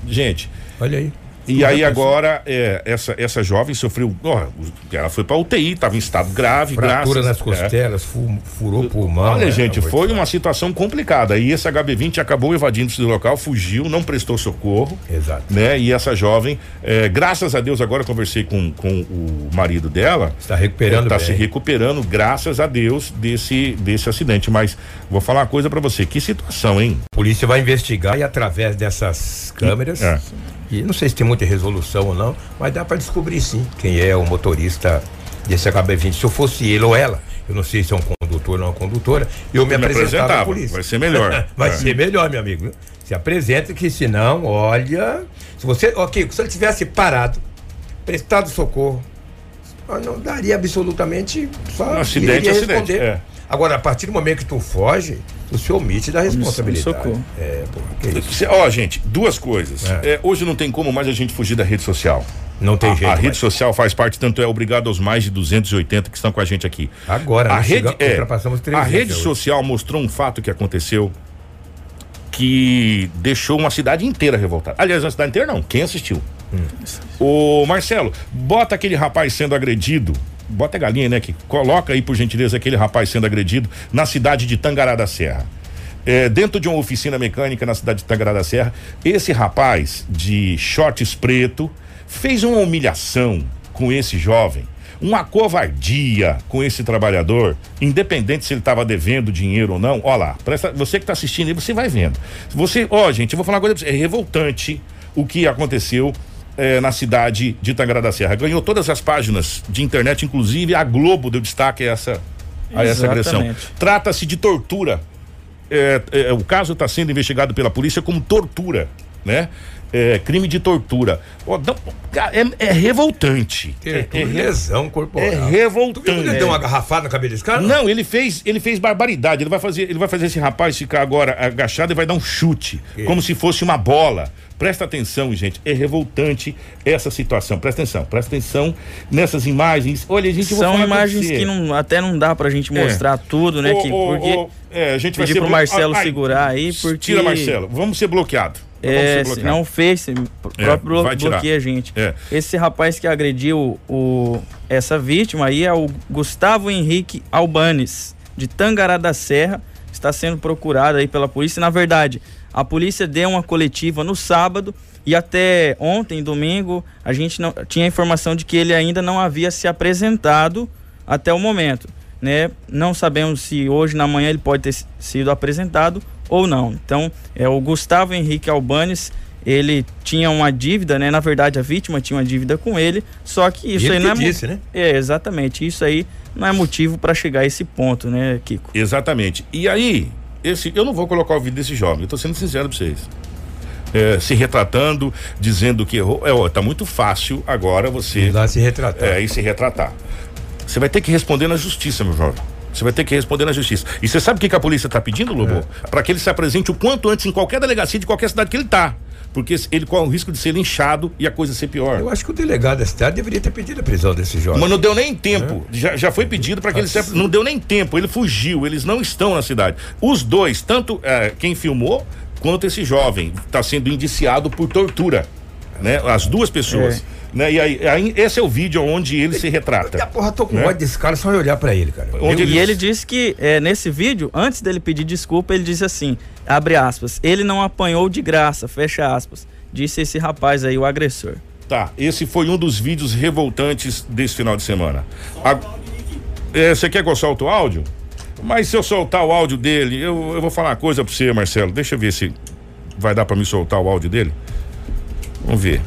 Gente, Olha aí. E aí agora é, essa, essa jovem sofreu, ó, ela foi pra UTI, tava em estado grave, Fratura nas graças- é. costelas, fu- furou o pulmão. Olha, né? gente, foi uma situação complicada. E esse HB20 acabou evadindo-se do local, fugiu, não prestou socorro. Exato. Né? E essa jovem, eh, graças a Deus, agora eu conversei com, com o marido dela. Está recuperando Está se recuperando, graças a Deus, desse, desse acidente. Mas vou falar uma coisa pra você: que situação, hein? A polícia vai investigar e através dessas câmeras. É. E não sei se tem muita resolução ou não, mas dá para descobrir sim quem é o motorista desse HB20. Se eu fosse ele ou ela, eu não sei se é um condutor ou é uma condutora, eu me, Me apresentava à polícia. vai ser melhor. (laughs) vai É. ser melhor, meu amigo. Se apresenta que senão, olha, se você, ok, se ele tivesse parado, prestado socorro, não daria absolutamente só Um acidente, iria acidente, responder. é. Agora, a partir do momento que tu foge, tu se omite da responsabilidade. socorro. É, pô, Ó, gente, duas coisas. É. Eh, hoje não tem como mais a gente fugir da rede social. Não tem a, jeito. a rede mais. social faz parte, tanto é obrigado aos mais de 280 que estão com a gente aqui. Agora, a nós rede, chegamos- é, ultrapassamos a 300 rede hoje. social mostrou um fato que aconteceu que deixou uma cidade inteira revoltada. Aliás, uma cidade inteira não, quem assistiu? Ô Marcelo, bota aquele rapaz sendo agredido, bota a galinha, né? Que coloca aí por gentileza aquele rapaz sendo agredido na cidade de Tangará da Serra. é, dentro de uma oficina mecânica na cidade de Tangará da Serra. Esse rapaz de shorts preto fez uma humilhação com esse jovem, uma covardia com esse trabalhador, independente se ele estava devendo dinheiro ou não. Olha lá, presta, você que está assistindo aí, você vai vendo. Você, ó, gente, eu vou falar uma coisa pra você, é revoltante o que aconteceu eh, na cidade de Tangará da Serra. Ganhou todas as páginas de internet, inclusive a Globo deu destaque a essa, a essa agressão. Trata-se de tortura. É, é, o caso está sendo investigado pela polícia como tortura, né? É, crime de tortura. Não, é, é revoltante. É, Tem é re- lesão corporal. é Tu viu que revoltante. ele deu uma garrafada na cabeça desse cara? Não, ele fez, ele fez barbaridade. Ele vai fazer, ele vai fazer esse rapaz ficar agora agachado e vai dar um chute, como se fosse uma bola. Presta atenção, gente. É revoltante essa situação. Presta atenção, presta atenção nessas imagens. Olha, gente, São imagens que não, até não dá pra gente É. mostrar tudo, né? Que, porque é, a gente vai pedir ser pro Marcelo Ai, segurar aí, porque- Tira, Marcelo. Vamos ser bloqueado. É, ser bloqueado. senão o Face o É, próprio bloqueia a gente. É. Esse rapaz que agrediu o, essa vítima aí é o Gustavo Henrique Albanes, de Tangará da Serra, está sendo procurado aí pela polícia. Na verdade, a polícia deu uma coletiva no sábado e até ontem, domingo, a gente não tinha informação de que ele ainda não havia se apresentado até o momento, né? Não sabemos se hoje na manhã ele pode ter sido apresentado ou não. Então, é o Gustavo Henrique Albanes, ele tinha uma dívida, né? Na verdade, a vítima tinha uma dívida com ele, só que isso ele aí não é disse, né? É, exatamente. Isso aí não é motivo para chegar a esse ponto, né, Kiko? Exatamente. E aí, esse, eu não vou colocar o vídeo desse jovem, eu tô sendo sincero pra vocês. É, se retratando, dizendo que errou. É, ó, tá muito fácil agora você Ir lá se retratar. é, e se retratar. Você vai ter que responder na justiça, meu jovem. Você vai ter que responder na justiça. E você sabe o que, que a polícia está pedindo, Lobo? Para que ele se apresente o quanto antes em qualquer delegacia de qualquer cidade que ele tá. Porque ele corre o risco de ser linchado e a coisa ser pior. Eu acho que o delegado da cidade deveria ter pedido a prisão desse jovem. Mas não deu nem tempo. Já, já foi pedido para que ele se... Não deu nem tempo. Ele fugiu. Eles não estão na cidade. Os dois, tanto eh, quem filmou quanto esse jovem, está sendo indiciado por tortura. Né? As duas pessoas. Né? E aí, aí, esse é o vídeo onde ele se E retrata. porra, tô com Né? ódio desse cara só olhar pra ele, cara. Onde Eu- E ele disse que é, nesse vídeo, antes dele pedir desculpa, ele disse assim: abre aspas, ele não apanhou de graça, fecha aspas. Disse esse rapaz aí, o agressor. Tá, esse foi um dos vídeos revoltantes desse final de semana. A- É, Você quer que eu solte o áudio? Mas se eu soltar o áudio dele, eu, eu vou falar uma coisa pra você, Marcelo. Deixa eu ver se vai dar pra me soltar o áudio dele. Vamos ver.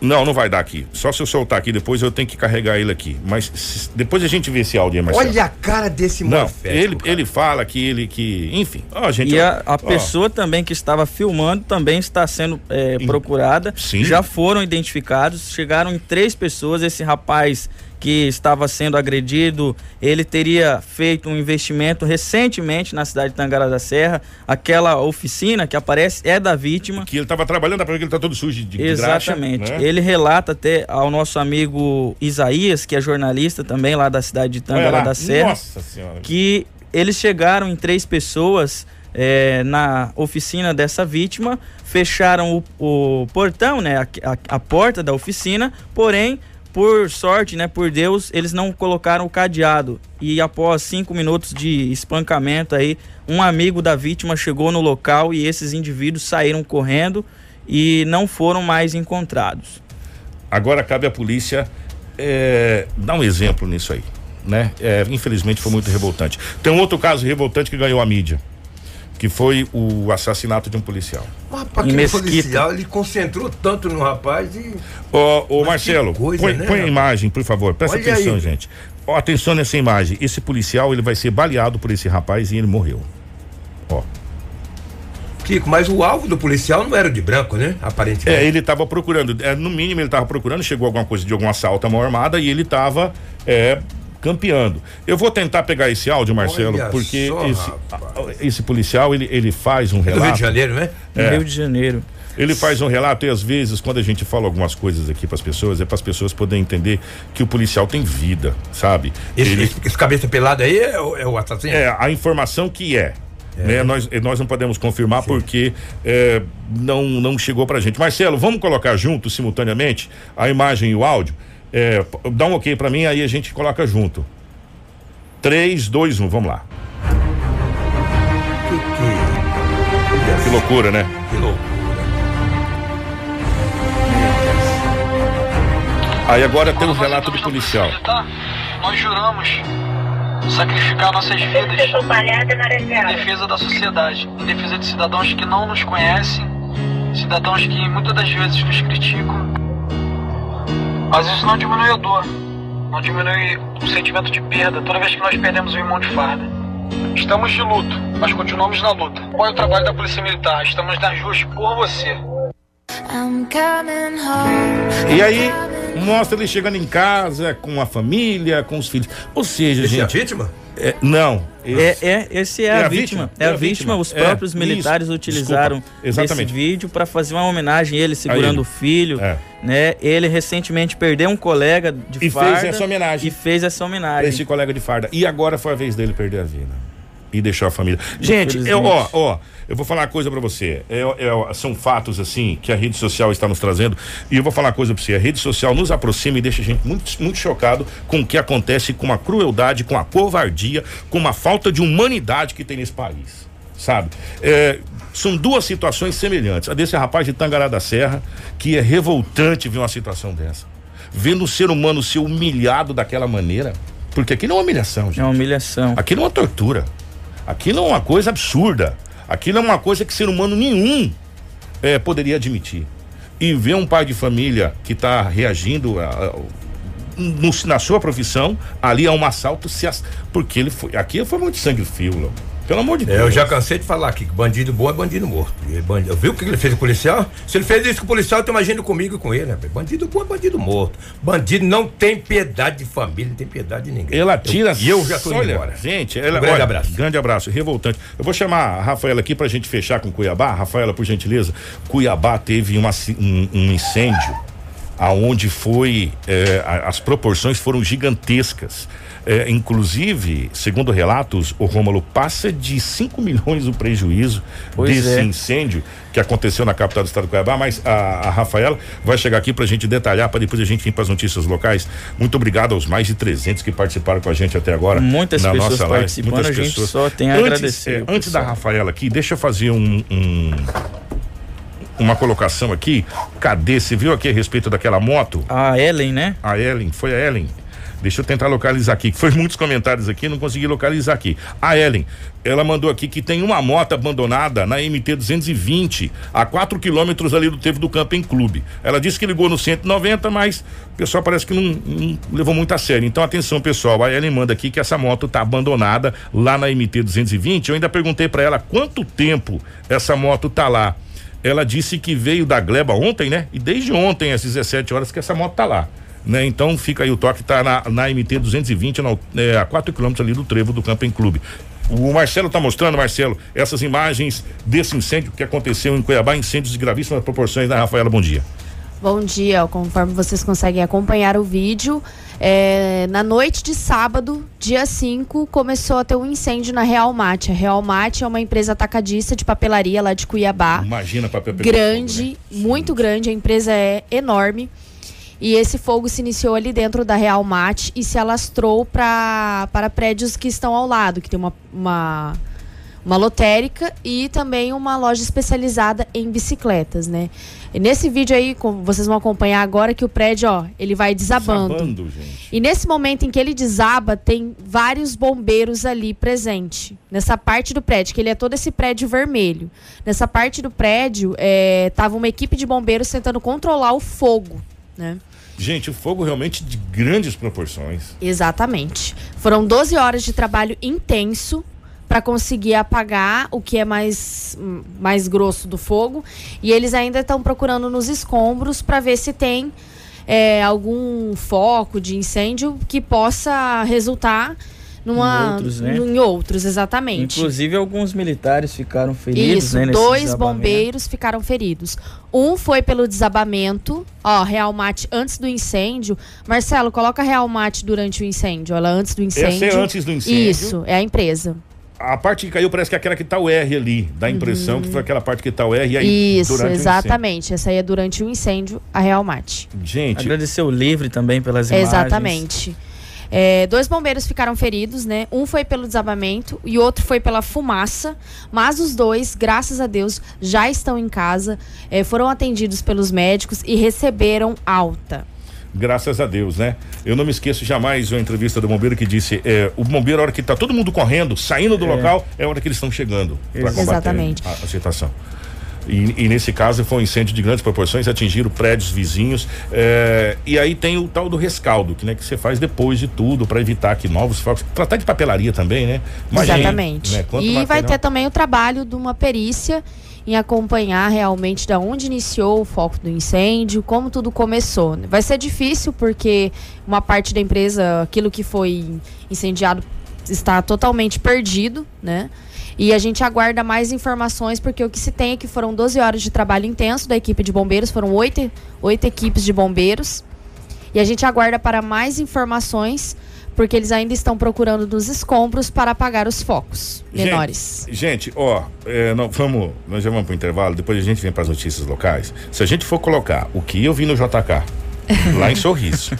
Não, não vai dar aqui. Só se eu soltar aqui depois eu tenho que carregar ele aqui. Mas se- depois a gente vê esse áudio aí, Marcelo. Olha a cara desse Não, manifesto, ele, cara. ele fala que ele que. Enfim. Ó, gente. E ó, a, a ó, pessoa também que estava filmando também está sendo é, procurada. Sim. Já foram identificados, chegaram em três pessoas. Esse rapaz que estava sendo agredido, ele teria feito um investimento recentemente na cidade de Tangará da Serra. Aquela oficina que aparece é da vítima. Que ele tava trabalhando, para que ele tá todo sujo de, de graxa, Exatamente. né? Ele relata até ao nosso amigo Isaías, que é jornalista também lá da cidade de Tangará da Serra, Nossa senhora. que eles chegaram em três pessoas eh, na oficina dessa vítima, fecharam o, o portão, né, a, a- a porta da oficina, porém, por sorte, né, por Deus, eles não colocaram o cadeado. E após cinco minutos de espancamento aí, um amigo da vítima chegou no local e esses indivíduos saíram correndo e não foram mais encontrados. Agora cabe à polícia é, dar um exemplo nisso aí, né? É, infelizmente foi muito revoltante. Tem um outro caso revoltante que ganhou a mídia, que foi o assassinato de um policial. Mas pra aquele Mesquita. policial, ele concentrou tanto no rapaz e. Ô, ô Marcelo, que coisa, põe, né, põe a imagem, por favor. Presta Olha atenção, aí. gente. Ó, atenção nessa imagem. Esse policial ele vai ser baleado por esse rapaz e ele morreu. Ó. Kiko, mas o alvo do policial não era de branco, né? Aparentemente. É, ele estava procurando, é, no mínimo ele estava procurando, chegou alguma coisa de algum assalto à mão armada e ele estava é, campeando. Eu vou tentar pegar esse áudio, Marcelo, Olha porque só, esse, a- esse policial ele, ele faz um Do Rio de relato. Janeiro, né? No É. Rio de Janeiro. Ele faz um relato e às vezes quando a gente fala algumas coisas aqui para as pessoas é para as pessoas poderem entender que o policial tem vida, sabe? Esse, Ele- esse, esse cabeça pelada aí é, o- é o assassino? É, a informação que é. Né? Nós, nós não podemos confirmar porque é, não, não chegou pra gente. Marcelo, vamos colocar junto, simultaneamente, a imagem e o áudio? É, dá um ok pra mim, aí a gente coloca junto. 3, 2, 1, vamos lá. Que que é Que loucura, né? Que loucura. Aí agora tem um relato do policial. Tá? Nós juramos sacrificar nossas vidas em defesa da sociedade, em defesa de cidadãos que não nos conhecem, cidadãos que muitas das vezes nos criticam. Mas isso não diminui a dor, não diminui o sentimento de perda toda vez que nós perdemos um irmão de farda. Estamos de luto, mas continuamos na luta. Qual é o trabalho da Polícia Militar? Estamos nas ruas por você. E aí, mostra ele chegando em casa com a família, com os filhos. Ou seja, Esse é a gente. vítima? É, não. É, é, esse é, É a, a vítima. vítima? É a vítima. Os É, próprios isso. militares utilizaram Desculpa. Exatamente. esse vídeo para fazer uma homenagem a ele segurando ele. o filho, É. né? Ele recentemente perdeu um colega de E fez farda essa homenagem. E fez essa homenagem. Esse colega de farda. E agora foi a vez dele perder a vida. E deixou a família. Gente, eu, ó, ó, eu vou falar uma coisa pra você. É, é, são fatos, assim, que a rede social está nos trazendo. E eu vou falar uma coisa pra você. A rede social nos aproxima e deixa a gente muito, muito chocado com o que acontece com a crueldade, com a covardia, com uma falta de humanidade que tem nesse país. Sabe? É, são duas situações semelhantes. A desse rapaz de Tangará da Serra, que é revoltante ver uma situação dessa. Vendo o ser humano ser humilhado daquela maneira. Porque aqui não é uma humilhação, gente. É uma humilhação. Aquilo é uma tortura. Aquilo é uma coisa absurda. Aquilo é uma coisa que ser humano nenhum eh, poderia admitir. E ver um pai de família que está reagindo a- a- no- na sua profissão, ali a um assalto, se porque ele foi. Aqui foi muito sangue frio, Léo. Pelo amor de Deus. É, eu já cansei de falar aqui que bandido bom é bandido morto. Bandido, viu o que ele fez com o policial? Se ele fez isso com o policial, tu imagina comigo e com ele, né? Bandido bom é bandido morto. Bandido não tem piedade de família, não tem piedade de ninguém. Ela tira. E eu, eu já tô indo olha, embora. Gente, ela, Um grande olha, abraço. Grande abraço, revoltante. Eu vou chamar a Rafaela aqui pra gente fechar com Cuiabá. Rafaela, por gentileza. Cuiabá teve uma um, um incêndio aonde foi eh, as proporções foram gigantescas. Eh, inclusive, segundo relatos, o Rômulo passa de 5 (laughs) milhões o prejuízo Pois desse é. incêndio que aconteceu na capital do estado do Cuiabá, mas a, a Rafaela vai chegar aqui pra gente detalhar, para depois a gente ir para as notícias locais. Muito obrigado aos mais de 300 que participaram com a gente até agora. Muitas na pessoas nossa live. participando, Muitas a gente pessoas. só tem a antes, agradecer é, antes da. Rafaela aqui, deixa eu fazer um- um uma colocação aqui. Cadê? Você viu aqui a respeito daquela moto? A Ellen, né? A Ellen, foi a Ellen. Deixa eu tentar localizar aqui, foi muitos comentários aqui, não consegui localizar aqui. A Ellen, ela mandou aqui que tem uma moto abandonada na MT 220, a 4 quilômetros ali do Trevo do Camping Clube. Ela disse que ligou no 190, mas o pessoal parece que não, não levou muito a sério. Então, atenção, pessoal. A Ellen manda aqui que essa moto tá abandonada lá na MT 220. Eu ainda perguntei para ela quanto tempo essa moto tá lá. Ela disse que veio da Gleba ontem, né? E desde ontem, às 17 horas, que essa moto tá lá. Né? Então fica aí o toque, tá na, na MT 220, na, é, a 4 quilômetros ali do trevo do Camping Clube. O Marcelo tá mostrando, Marcelo, essas imagens desse incêndio que aconteceu em Cuiabá, incêndios de gravíssimas proporções, né, Rafaela? Bom dia. Bom dia, conforme vocês conseguem acompanhar o vídeo, é, na noite de sábado, dia 5, começou a ter um incêndio na Real Mate. A Real Mate é uma empresa atacadista de papelaria lá de Cuiabá. Imagina papel pegando grande, né? muito grande, a empresa é enorme. E esse fogo se iniciou ali dentro da Real Mate e se alastrou pra, para prédios que estão ao lado, que tem uma, uma, uma lotérica e também uma loja especializada em bicicletas, né? E nesse vídeo aí, vocês vão acompanhar agora que o prédio, ó, ele vai desabando. Sabando, gente. E nesse momento em que ele desaba, tem vários bombeiros ali presente. Nessa parte do prédio, que ele é todo esse prédio vermelho. Nessa parte do prédio, é, tava uma equipe de bombeiros tentando controlar o fogo, né? Gente, o fogo realmente de grandes proporções. Exatamente. Foram 12 horas de trabalho intenso para conseguir apagar o que é mais, mais grosso do fogo. E eles ainda estão procurando nos escombros para ver se tem é, algum foco de incêndio que possa resultar numa, Em outros, né? em outros, exatamente. Inclusive, alguns militares ficaram feridos, Isso, né? nesse dois bombeiros ficaram feridos. Um foi pelo desabamento, ó, Real Mate antes do incêndio. Marcelo, coloca Real Mate durante o incêndio, ela antes do incêndio. Essa é antes do incêndio. Isso, é a empresa. A parte que caiu parece que é aquela que tá o R ali. Dá a impressão que foi aquela parte que tá o R e aí Uhum. Isso, durante o exatamente. Essa aí é durante o incêndio, a Real Mate. Gente, Agradecer o Livre também pelas imagens. Exatamente. É, dois bombeiros ficaram feridos, né? Um foi pelo desabamento e outro foi pela fumaça. Mas os dois, graças a Deus, já estão em casa, é, foram atendidos pelos médicos e receberam alta. Graças a Deus, né? Eu não me esqueço jamais de uma entrevista do bombeiro que disse: é, o bombeiro, a hora que está todo mundo correndo, saindo do é. local, é a hora que eles estão chegando para combater Exatamente. a, a situação. E, e, nesse caso foi um incêndio de grandes proporções, atingiram prédios vizinhos. É, e aí tem o tal do rescaldo, que, né, que você faz depois de tudo, para evitar que novos focos. Tratar de papelaria também, né? Imagina, Exatamente. Né, e material... vai ter também o trabalho de uma perícia em acompanhar realmente da onde iniciou o foco do incêndio, como tudo começou. Vai ser difícil porque uma parte da empresa, aquilo que foi incendiado está totalmente perdido, né? E a gente aguarda mais informações, porque o que se tem é que foram 12 horas de trabalho intenso da equipe de bombeiros, foram oito, oito equipes de bombeiros. E a gente aguarda para mais informações porque eles ainda estão procurando dos escombros para apagar os focos menores. Gente, gente ó, é, não, vamos, nós já vamos para o intervalo, depois a gente vem para as notícias locais. Se a gente for colocar o que eu vi no JK, (laughs) lá em Sorriso,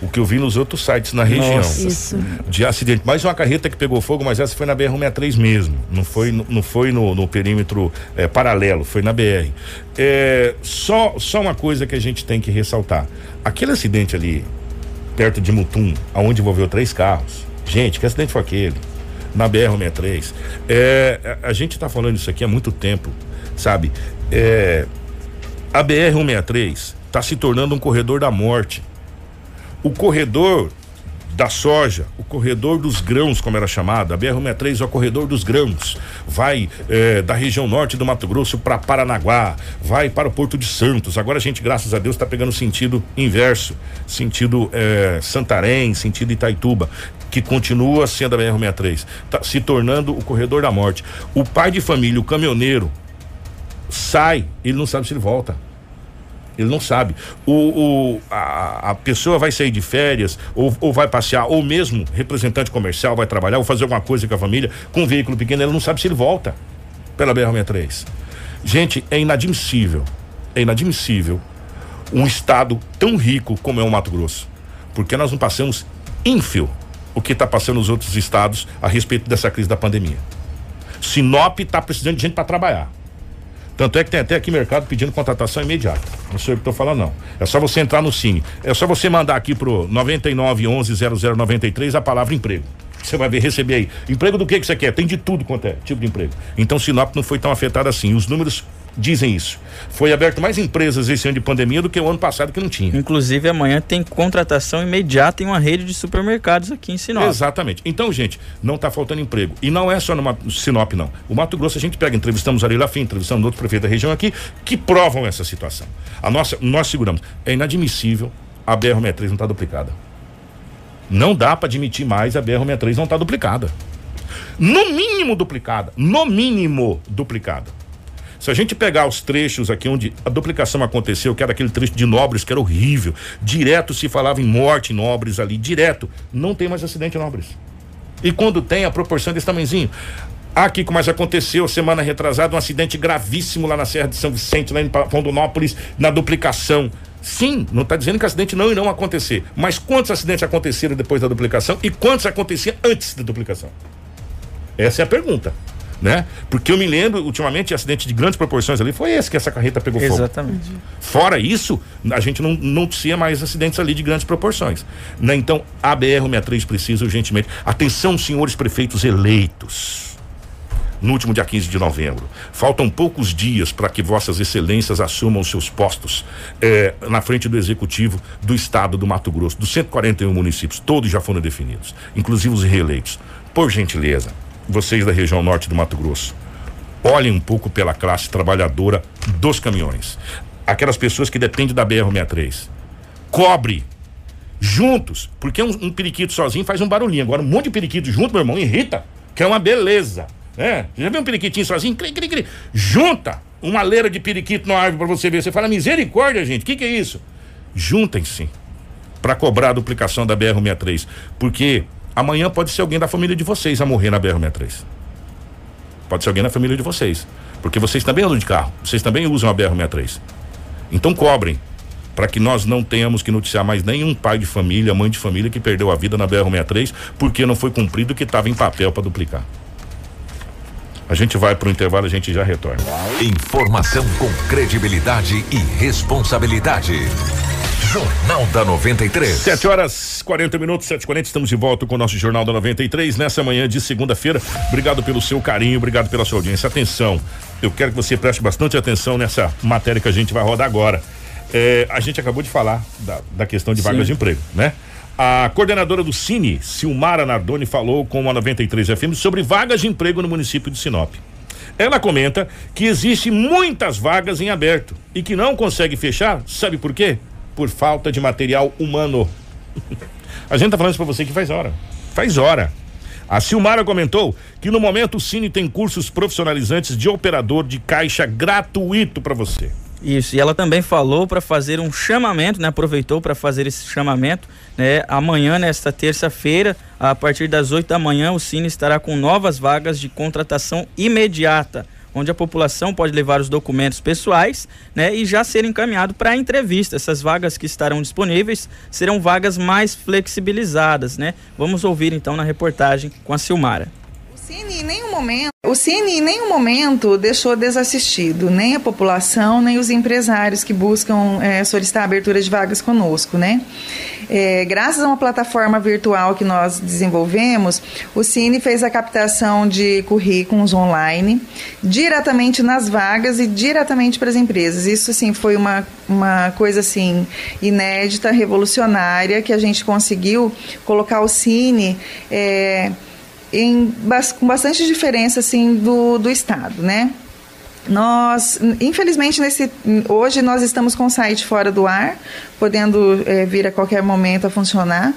o que eu vi nos outros sites na região Nossa. de acidente. Mais uma carreta que pegou fogo, mas essa foi na BR-163 mesmo. Não foi, não foi no, no perímetro é, paralelo, foi na BR. É, só, só uma coisa que a gente tem que ressaltar: aquele acidente ali perto de Mutum, aonde envolveu três carros. Gente, que acidente foi aquele? Na BR-63. É, a gente está falando isso aqui há muito tempo, sabe? É, a BR-163 está se tornando um corredor da morte. O corredor da soja, o corredor dos grãos, como era chamado, a BR-163 é o corredor dos grãos, vai eh, da região norte do Mato Grosso para Paranaguá, vai para o Porto de Santos. Agora a gente, graças a Deus, está pegando sentido inverso, sentido eh, Santarém, sentido Itaituba que continua sendo a BR-163, tá se tornando o corredor da morte. O pai de família, o caminhoneiro, sai, ele não sabe se ele volta. Ele não sabe. O, o a, a, pessoa vai sair de férias, ou, ou vai passear, ou mesmo representante comercial vai trabalhar, ou fazer alguma coisa com a família, com um veículo pequeno, ele não sabe se ele volta pela BR-63. Gente, é inadmissível, é inadmissível um estado tão rico como é o Mato Grosso. Porque nós não passamos ínfio o que está passando nos outros estados a respeito dessa crise da pandemia. Sinop está precisando de gente para trabalhar. Tanto é que tem até aqui mercado pedindo contratação imediata. Não sei o que estou falando, não. É só você entrar no Cine. É só você mandar aqui pro 9911 0093 a palavra emprego. Você vai ver, receber aí. Emprego do que que você quer? Tem de tudo quanto é tipo de emprego. Então Sinop não foi tão afetada assim. Os números dizem isso. Foi aberto mais empresas esse ano de pandemia do que o ano passado que não tinha. Inclusive amanhã tem contratação imediata em uma rede de supermercados aqui em Sinop. Exatamente. Então, gente, não está faltando emprego. E não é só no Sinop, não. O Mato Grosso a gente pega, entrevistamos Ari Lafim, entrevistamos outros prefeitos da região aqui, que provam essa situação. A nossa, nós seguramos. É inadmissível a BR-63 não está duplicada. Não dá para admitir mais a BR-63 não está duplicada. No mínimo duplicada. No mínimo duplicada. Se a gente pegar os trechos aqui onde a duplicação aconteceu, que era aquele trecho de Nobres, que era horrível, direto se falava em morte em Nobres ali, direto, não tem mais acidente em Nobres. E quando tem, a proporção é desse tamanhozinho. Aqui, como mais aconteceu semana retrasada, um acidente gravíssimo lá na Serra de São Vicente, lá em Rondonópolis, na duplicação. Sim, não está dizendo que acidente não irão acontecer, mas quantos acidentes aconteceram depois da duplicação e quantos aconteciam antes da duplicação? Essa é a pergunta né? Porque eu me lembro, ultimamente, acidente de grandes proporções ali, foi esse que essa carreta pegou fogo. Exatamente. Fora isso, a gente não noticia mais acidentes ali de grandes proporções. Né? Então, a BR-63 precisa urgentemente. Atenção, senhores prefeitos eleitos. No último dia 15 de novembro. Faltam poucos dias para que Vossas Excelências assumam seus postos eh, na frente do Executivo do Estado do Mato Grosso, dos 141 municípios. Todos já foram definidos, inclusive os reeleitos. Por gentileza, vocês da região norte do Mato Grosso, olhem um pouco pela classe trabalhadora dos caminhões. Aquelas pessoas que dependem da BR-63. Cobre juntos, porque um, um, periquito sozinho faz um barulhinho. Agora, um monte de periquito junto, meu irmão, irrita, que é uma beleza. É, já viu um periquitinho sozinho? Cri, cri, cri. Junta uma leira de periquito na árvore para você ver. Você fala, misericórdia, gente, o que, que é isso? Juntem-se para cobrar a duplicação da BR-63, porque Amanhã pode ser alguém da família de vocês a morrer na BR-63. Pode ser alguém da família de vocês. Porque vocês também andam de carro. Vocês também usam a BR-63. Então cobrem para que nós não tenhamos que noticiar mais nenhum pai de família, mãe de família que perdeu a vida na BR-63 porque não foi cumprido o que estava em papel para duplicar. A gente vai para o intervalo, a gente já retorna. Informação com credibilidade e responsabilidade. Jornal da 93. 7 horas 40 minutos, 7 40 estamos de volta com o nosso Jornal da 93 nessa manhã de segunda-feira. Obrigado pelo seu carinho, obrigado pela sua audiência. Atenção, eu quero que você preste bastante atenção nessa matéria que a gente vai rodar agora. É, a gente acabou de falar da, da questão de vagas Sim. de emprego, né? A coordenadora do Cine, Silmara Nardoni, falou com a 93 FM sobre vagas de emprego no município de Sinop. Ela comenta que existe muitas vagas em aberto e que não consegue fechar, sabe por quê? Por falta de material humano. a gente tá falando isso pra você que faz hora. Faz hora. A Silmara comentou que no momento o Cine tem cursos profissionalizantes de operador de caixa gratuito para você. Isso, e ela também falou para fazer um chamamento, né? Aproveitou para fazer esse chamamento, né? Amanhã, nesta terça-feira, a partir das 8 da manhã, o Cine estará com novas vagas de contratação imediata, onde a população pode levar os documentos pessoais, né? E já ser encaminhado para entrevista. Essas vagas que estarão disponíveis serão vagas mais flexibilizadas, né? Vamos ouvir então na reportagem com a Silmara. Cine em nenhum momento, o Cine em nenhum momento deixou desassistido nem a população nem os empresários que buscam é, solicitar a abertura de vagas conosco, né? É, graças a uma plataforma virtual que nós desenvolvemos, o Cine fez a captação de currículos online diretamente nas vagas e diretamente para as empresas. Isso assim foi uma, uma coisa assim inédita, revolucionária que a gente conseguiu colocar o Cine é, em, com bastante diferença assim do, do estado, né? Nós, infelizmente, nesse, hoje nós estamos com o site fora do ar, podendo é, vir a qualquer momento a funcionar.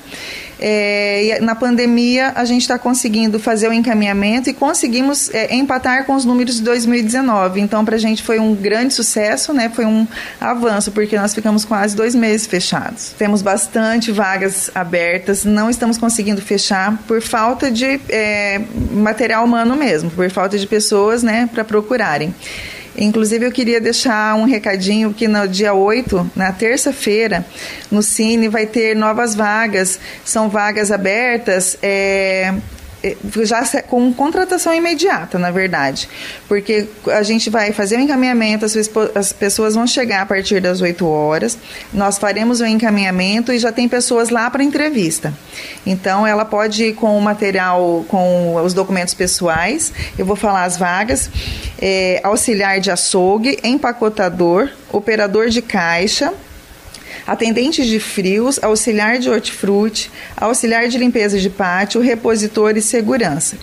É, na pandemia, a gente está conseguindo fazer o encaminhamento e conseguimos é, empatar com os números de 2019. Então, para a gente foi um grande sucesso, né? foi um avanço, porque nós ficamos quase dois meses fechados. Temos bastante vagas abertas, não estamos conseguindo fechar por falta de é, material humano mesmo, por falta de pessoas né, para procurarem. Inclusive, eu queria deixar um recadinho que no dia 8, na terça-feira, no Cine, vai ter novas vagas. São vagas abertas. É, já com contratação imediata, na verdade, porque a gente vai fazer o encaminhamento, as, as, pessoas vão chegar a partir das 8 horas, nós faremos o encaminhamento e já tem pessoas lá para entrevista. Então, ela pode ir com o material, com os documentos pessoais, eu vou falar as vagas, é, auxiliar de açougue, empacotador, operador de caixa, atendente de frios, auxiliar de hortifruti, auxiliar de limpeza de pátio, repositor e segurança.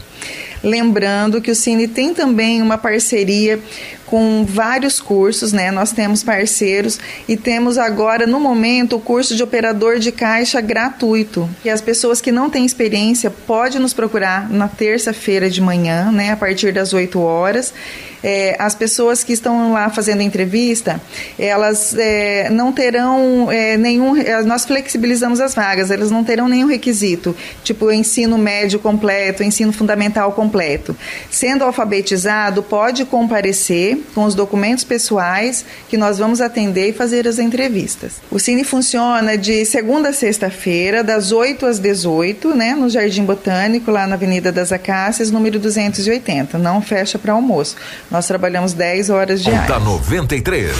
Lembrando que o Cine tem também uma parceria com vários cursos, né? Nós temos parceiros e temos agora, no momento, o curso de operador de caixa gratuito. E as pessoas que não têm experiência podem nos procurar na terça-feira de manhã, né? A partir das 8 horas. É, as pessoas que estão lá fazendo entrevista, elas é, não terão é, nenhum. É, nós flexibilizamos as vagas, elas não terão nenhum requisito, tipo ensino médio completo, ensino fundamental completo. Sendo alfabetizado, pode comparecer com os documentos pessoais que nós vamos atender e fazer as entrevistas. O Cine funciona de segunda a sexta-feira, das 8 às 18, né, no Jardim Botânico, lá na Avenida das Acácias, número 280. Não fecha para almoço. Nós trabalhamos 10 horas diárias. Da 93.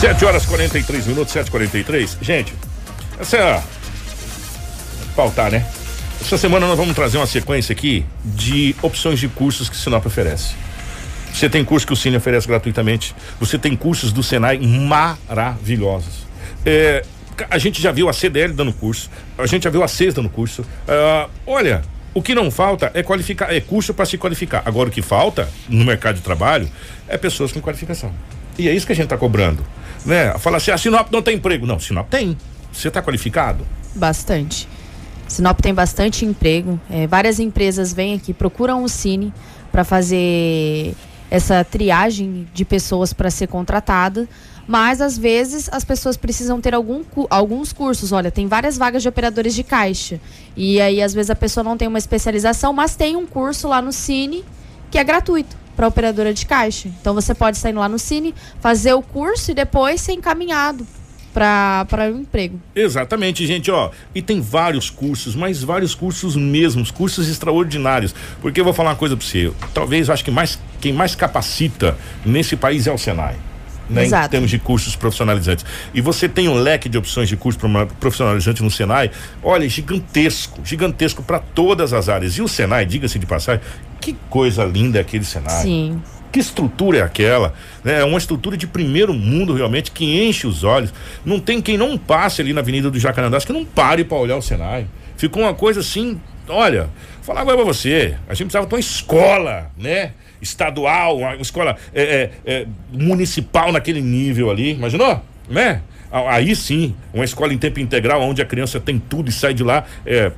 7 horas 43 minutos, 7h43. Gente, essa é a. Pautar, né? Essa semana nós vamos trazer uma sequência aqui de opções de cursos que o Sinop oferece. Você tem curso que o Cine oferece gratuitamente. Você tem cursos do Senai maravilhosos. É, a gente já viu a CDL dando curso, a gente já viu a CES dando curso. Uh, olha, o que não falta é qualificar, é curso para se qualificar. Agora o que falta no mercado de trabalho é pessoas com qualificação. E é isso que a gente está cobrando, né? Fala assim, a ah, Sinop não tem emprego. Não, Sinop tem. Você está qualificado? Bastante. Sinop tem bastante emprego. É, várias empresas vêm aqui, procuram o Cine para fazer essa triagem de pessoas para ser contratada, mas às vezes as pessoas precisam ter algum, alguns cursos. Olha, tem várias vagas de operadores de caixa. E aí, às vezes, a pessoa não tem uma especialização, mas tem um curso lá no Cine que é gratuito para operadora de caixa. Então você pode indo lá no Cine, fazer o curso e depois ser encaminhado para o emprego. Exatamente, gente, ó. E tem vários cursos, mas vários cursos mesmos, cursos extraordinários. Porque eu vou falar uma coisa para você. Talvez eu acho que mais quem mais capacita nesse país é o Senai. Né, em termos de cursos profissionalizantes. E você tem um leque de opções de curso profissionalizante no Senai, olha, gigantesco, gigantesco para todas as áreas. E o Senai, diga-se de passagem, que coisa linda é aquele Senai. Sim. Que estrutura é aquela? É uma estrutura de primeiro mundo realmente que enche os olhos. Não tem quem não passe ali na Avenida do Jacarandás que não pare para olhar o Senai. Ficou uma coisa assim, olha, falar agora pra você, a gente precisava ter uma escola, né? Estadual, uma escola é, é, é, municipal naquele nível ali, imaginou? Né? Aí sim, uma escola em tempo integral, onde a criança tem tudo e sai de lá é,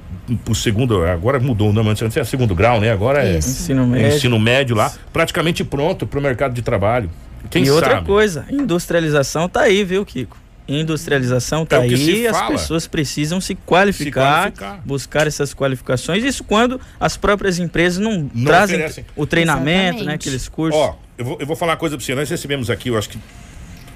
pro segundo, agora mudou o nome, antes é segundo grau, né? Agora é ensino médio. ensino médio lá, praticamente pronto para o mercado de trabalho. Quem e sabe? outra coisa, industrialização tá aí, viu, Kiko? Industrialização tá é aí, as pessoas precisam se qualificar, se qualificar, buscar essas qualificações. Isso quando as próprias empresas não, não trazem oferecem. o treinamento, Exatamente. né? Aqueles cursos. Ó, eu vou, eu vou falar uma coisa para você. Nós recebemos aqui, eu acho que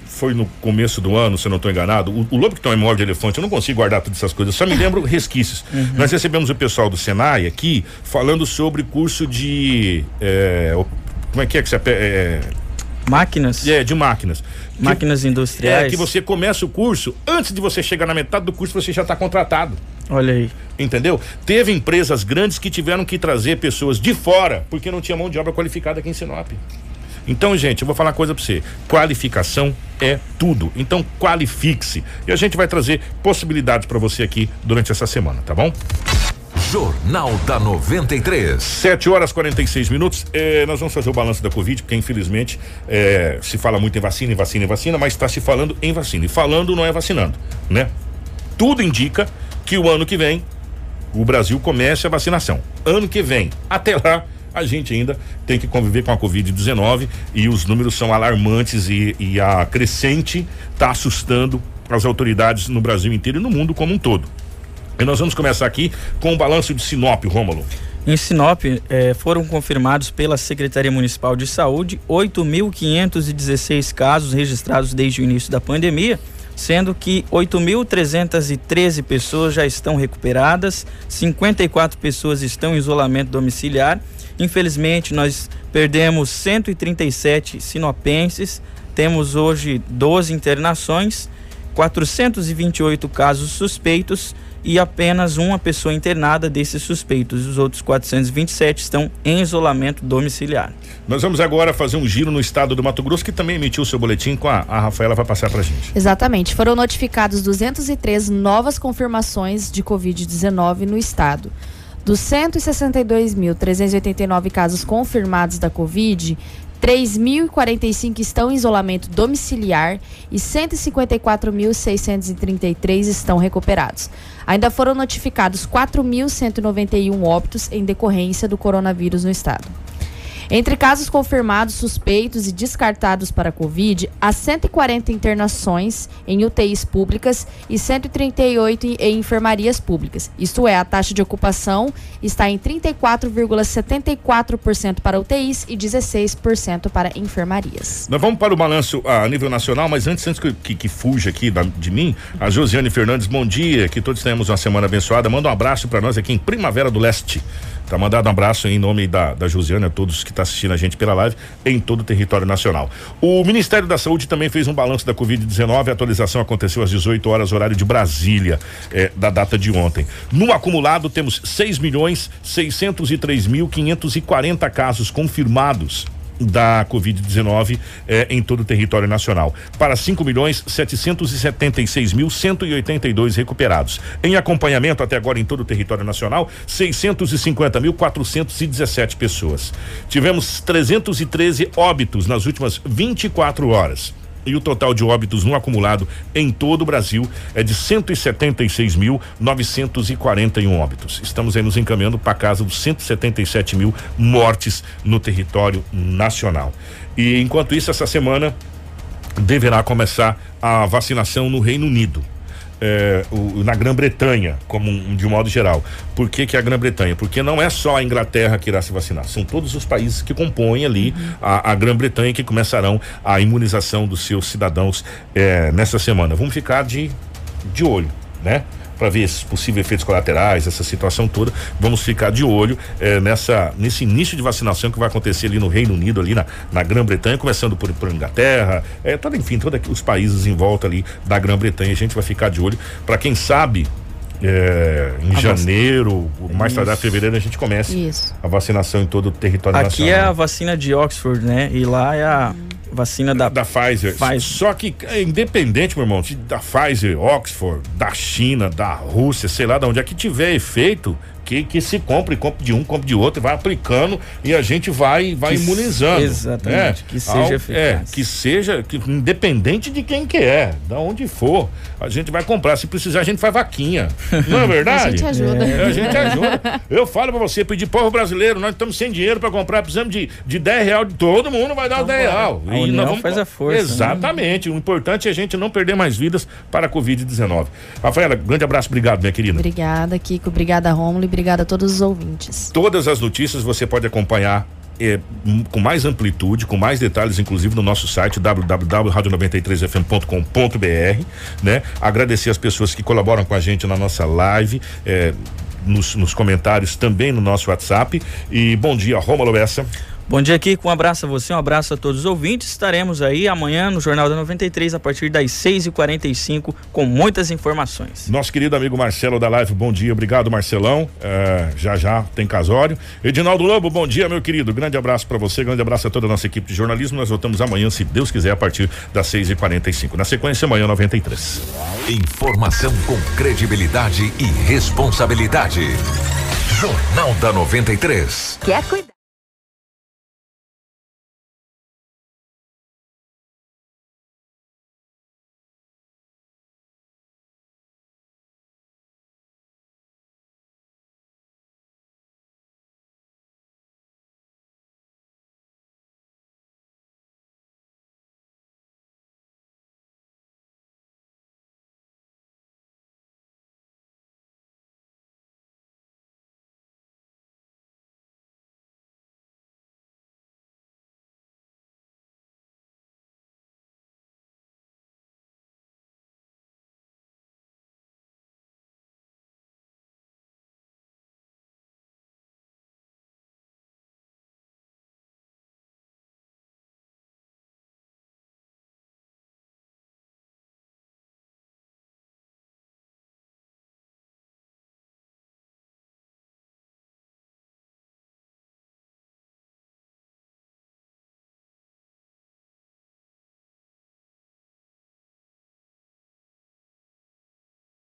foi no começo do ano, se eu não estou enganado, o, o Lobo que tem um imóvel de elefante, eu não consigo guardar todas essas coisas, só me lembro (laughs) resquícios. Uhum. Nós recebemos o pessoal do Senai aqui falando sobre curso de. É, como é que é que você. É, máquinas? É, de máquinas. Máquinas que, industriais. É, que você começa o curso, antes de você chegar na metade do curso, você já está contratado. Olha aí. Entendeu? Teve empresas grandes que tiveram que trazer pessoas de fora, porque não tinha mão de obra qualificada aqui em Sinop. Então, gente, eu vou falar uma coisa para você. Qualificação é tudo. Então, qualifique-se. E a gente vai trazer possibilidades para você aqui durante essa semana, tá bom? Jornal da 93. 7 horas 46 minutos. Eh, nós vamos fazer o balanço da Covid, porque infelizmente eh, se fala muito em vacina, em vacina, em vacina, mas está se falando em vacina. E falando não é vacinando, né? Tudo indica que o ano que vem o Brasil comece a vacinação. Ano que vem, até lá, a gente ainda tem que conviver com a Covid-19 e os números são alarmantes e, e a crescente está assustando as autoridades no Brasil inteiro e no mundo como um todo. E nós vamos começar aqui com o balanço de Sinop, Rômulo. Em Sinop, eh, foram confirmados pela Secretaria Municipal de Saúde 8.516 casos registrados desde o início da pandemia, sendo que 8.313 pessoas já estão recuperadas, 54 pessoas estão em isolamento domiciliar Infelizmente, nós perdemos 137 sinopenses, temos hoje 12 internações, 428 casos suspeitos e apenas uma pessoa internada desses suspeitos. Os outros 427 estão em isolamento domiciliar. Nós vamos agora fazer um giro no estado do Mato Grosso, que também emitiu seu boletim com a, a Rafaela, vai passar para a gente. Exatamente. Foram notificados 203 novas confirmações de Covid-19 no estado. Dos 162.389 casos confirmados da Covid, 3.045 estão em isolamento domiciliar e 154.633 estão recuperados. Ainda foram notificados 4.191 óbitos em decorrência do coronavírus no estado. Entre casos confirmados, suspeitos e descartados para a Covid, há 140 internações em UTIs públicas e 138 em enfermarias públicas. Isto é, a taxa de ocupação está em 34,74% para UTIs e 16% para enfermarias. Nós vamos para o balanço a nível nacional, mas antes, antes que, que, que fuja aqui da, de mim, a Josiane Fernandes, bom dia, que todos tenhamos uma semana abençoada. Manda um abraço para nós aqui em Primavera do Leste. Tá mandado um abraço em nome da, da Josiane a todos que estão tá assistindo a gente pela live em todo o território nacional. O Ministério da Saúde também fez um balanço da Covid-19. A atualização aconteceu às 18 horas, horário de Brasília, eh, da data de ontem. No acumulado, temos 6 milhões 603 mil 540 casos confirmados da Covid-19 eh, em todo o território nacional. Para 5 milhões 776 mil 182 recuperados. Em acompanhamento até agora em todo o território nacional, 650 mil 417 pessoas. Tivemos 313 óbitos nas últimas 24 horas e o total de óbitos no acumulado em todo o Brasil é de 176.941 óbitos. Estamos aí nos encaminhando para casa dos 177 mil mortes no território nacional. E enquanto isso, essa semana deverá começar a vacinação no Reino Unido. É, o, na Grã-Bretanha, como um, de um modo geral. Por que, que a Grã-Bretanha? Porque não é só a Inglaterra que irá se vacinar, são todos os países que compõem ali a, a Grã-Bretanha que começarão a imunização dos seus cidadãos é, nessa semana. Vamos ficar de, de olho, né? Para ver esses possíveis efeitos colaterais, essa situação toda. Vamos ficar de olho eh, nessa nesse início de vacinação que vai acontecer ali no Reino Unido, ali na, na Grã-Bretanha, começando por, por Inglaterra, é, todo, enfim, todos os países em volta ali da Grã-Bretanha. A gente vai ficar de olho para quem sabe é, em a janeiro, vacina. mais tardar fevereiro, a gente começa Isso. a vacinação em todo o território Aqui nacional. Aqui é a vacina de Oxford, né? E lá é a hum. Vacina da, da Pfizer. Pfizer. Só que, é independente, meu irmão, da Pfizer, Oxford, da China, da Rússia, sei lá de onde é que tiver efeito, que, que se compre, compre de um, compre de outro, vai aplicando e a gente vai vai que imunizando. Exatamente, né? que seja Ao, eficaz. É, que seja, que, independente de quem que é, da onde for, a gente vai comprar. Se precisar, a gente faz vaquinha. Não é (laughs) verdade? a gente ajuda. É. A gente ajuda. Eu falo pra você, pedir povo brasileiro, nós estamos sem dinheiro pra comprar, precisamos de, de 10 real de todo mundo, vai dar os 10 real. A e nós vamos, faz a força. Né? Exatamente. Né? O importante é a gente não perder mais vidas para a Covid-19. Rafaela, grande abraço, obrigado, minha querida. Obrigada, Kiko. Obrigada, Romulo. Obrigada a todos os ouvintes. Todas as notícias você pode acompanhar é, com mais amplitude, com mais detalhes, inclusive no nosso site www.radio93fm.com.br, né? Agradecer as pessoas que colaboram com a gente na nossa live, é, nos, nos, comentários também no nosso WhatsApp. E bom dia, Roma Bessa. Bom dia, Kiko. Um abraço a você, um abraço a todos os ouvintes. Estaremos aí amanhã no Jornal da 93 a partir das 6h45 com muitas informações. Nosso querido amigo Marcelo da Live, bom dia. Obrigado, Marcelão. É, já já tem casório. Edinaldo Lobo, bom dia, meu querido. Grande abraço para você, grande abraço a toda a nossa equipe de jornalismo. Nós voltamos amanhã, se Deus quiser, a partir das 6h45. Na sequência, amanhã 93. Informação com credibilidade e responsabilidade. Jornal da 93. Quer cuidar?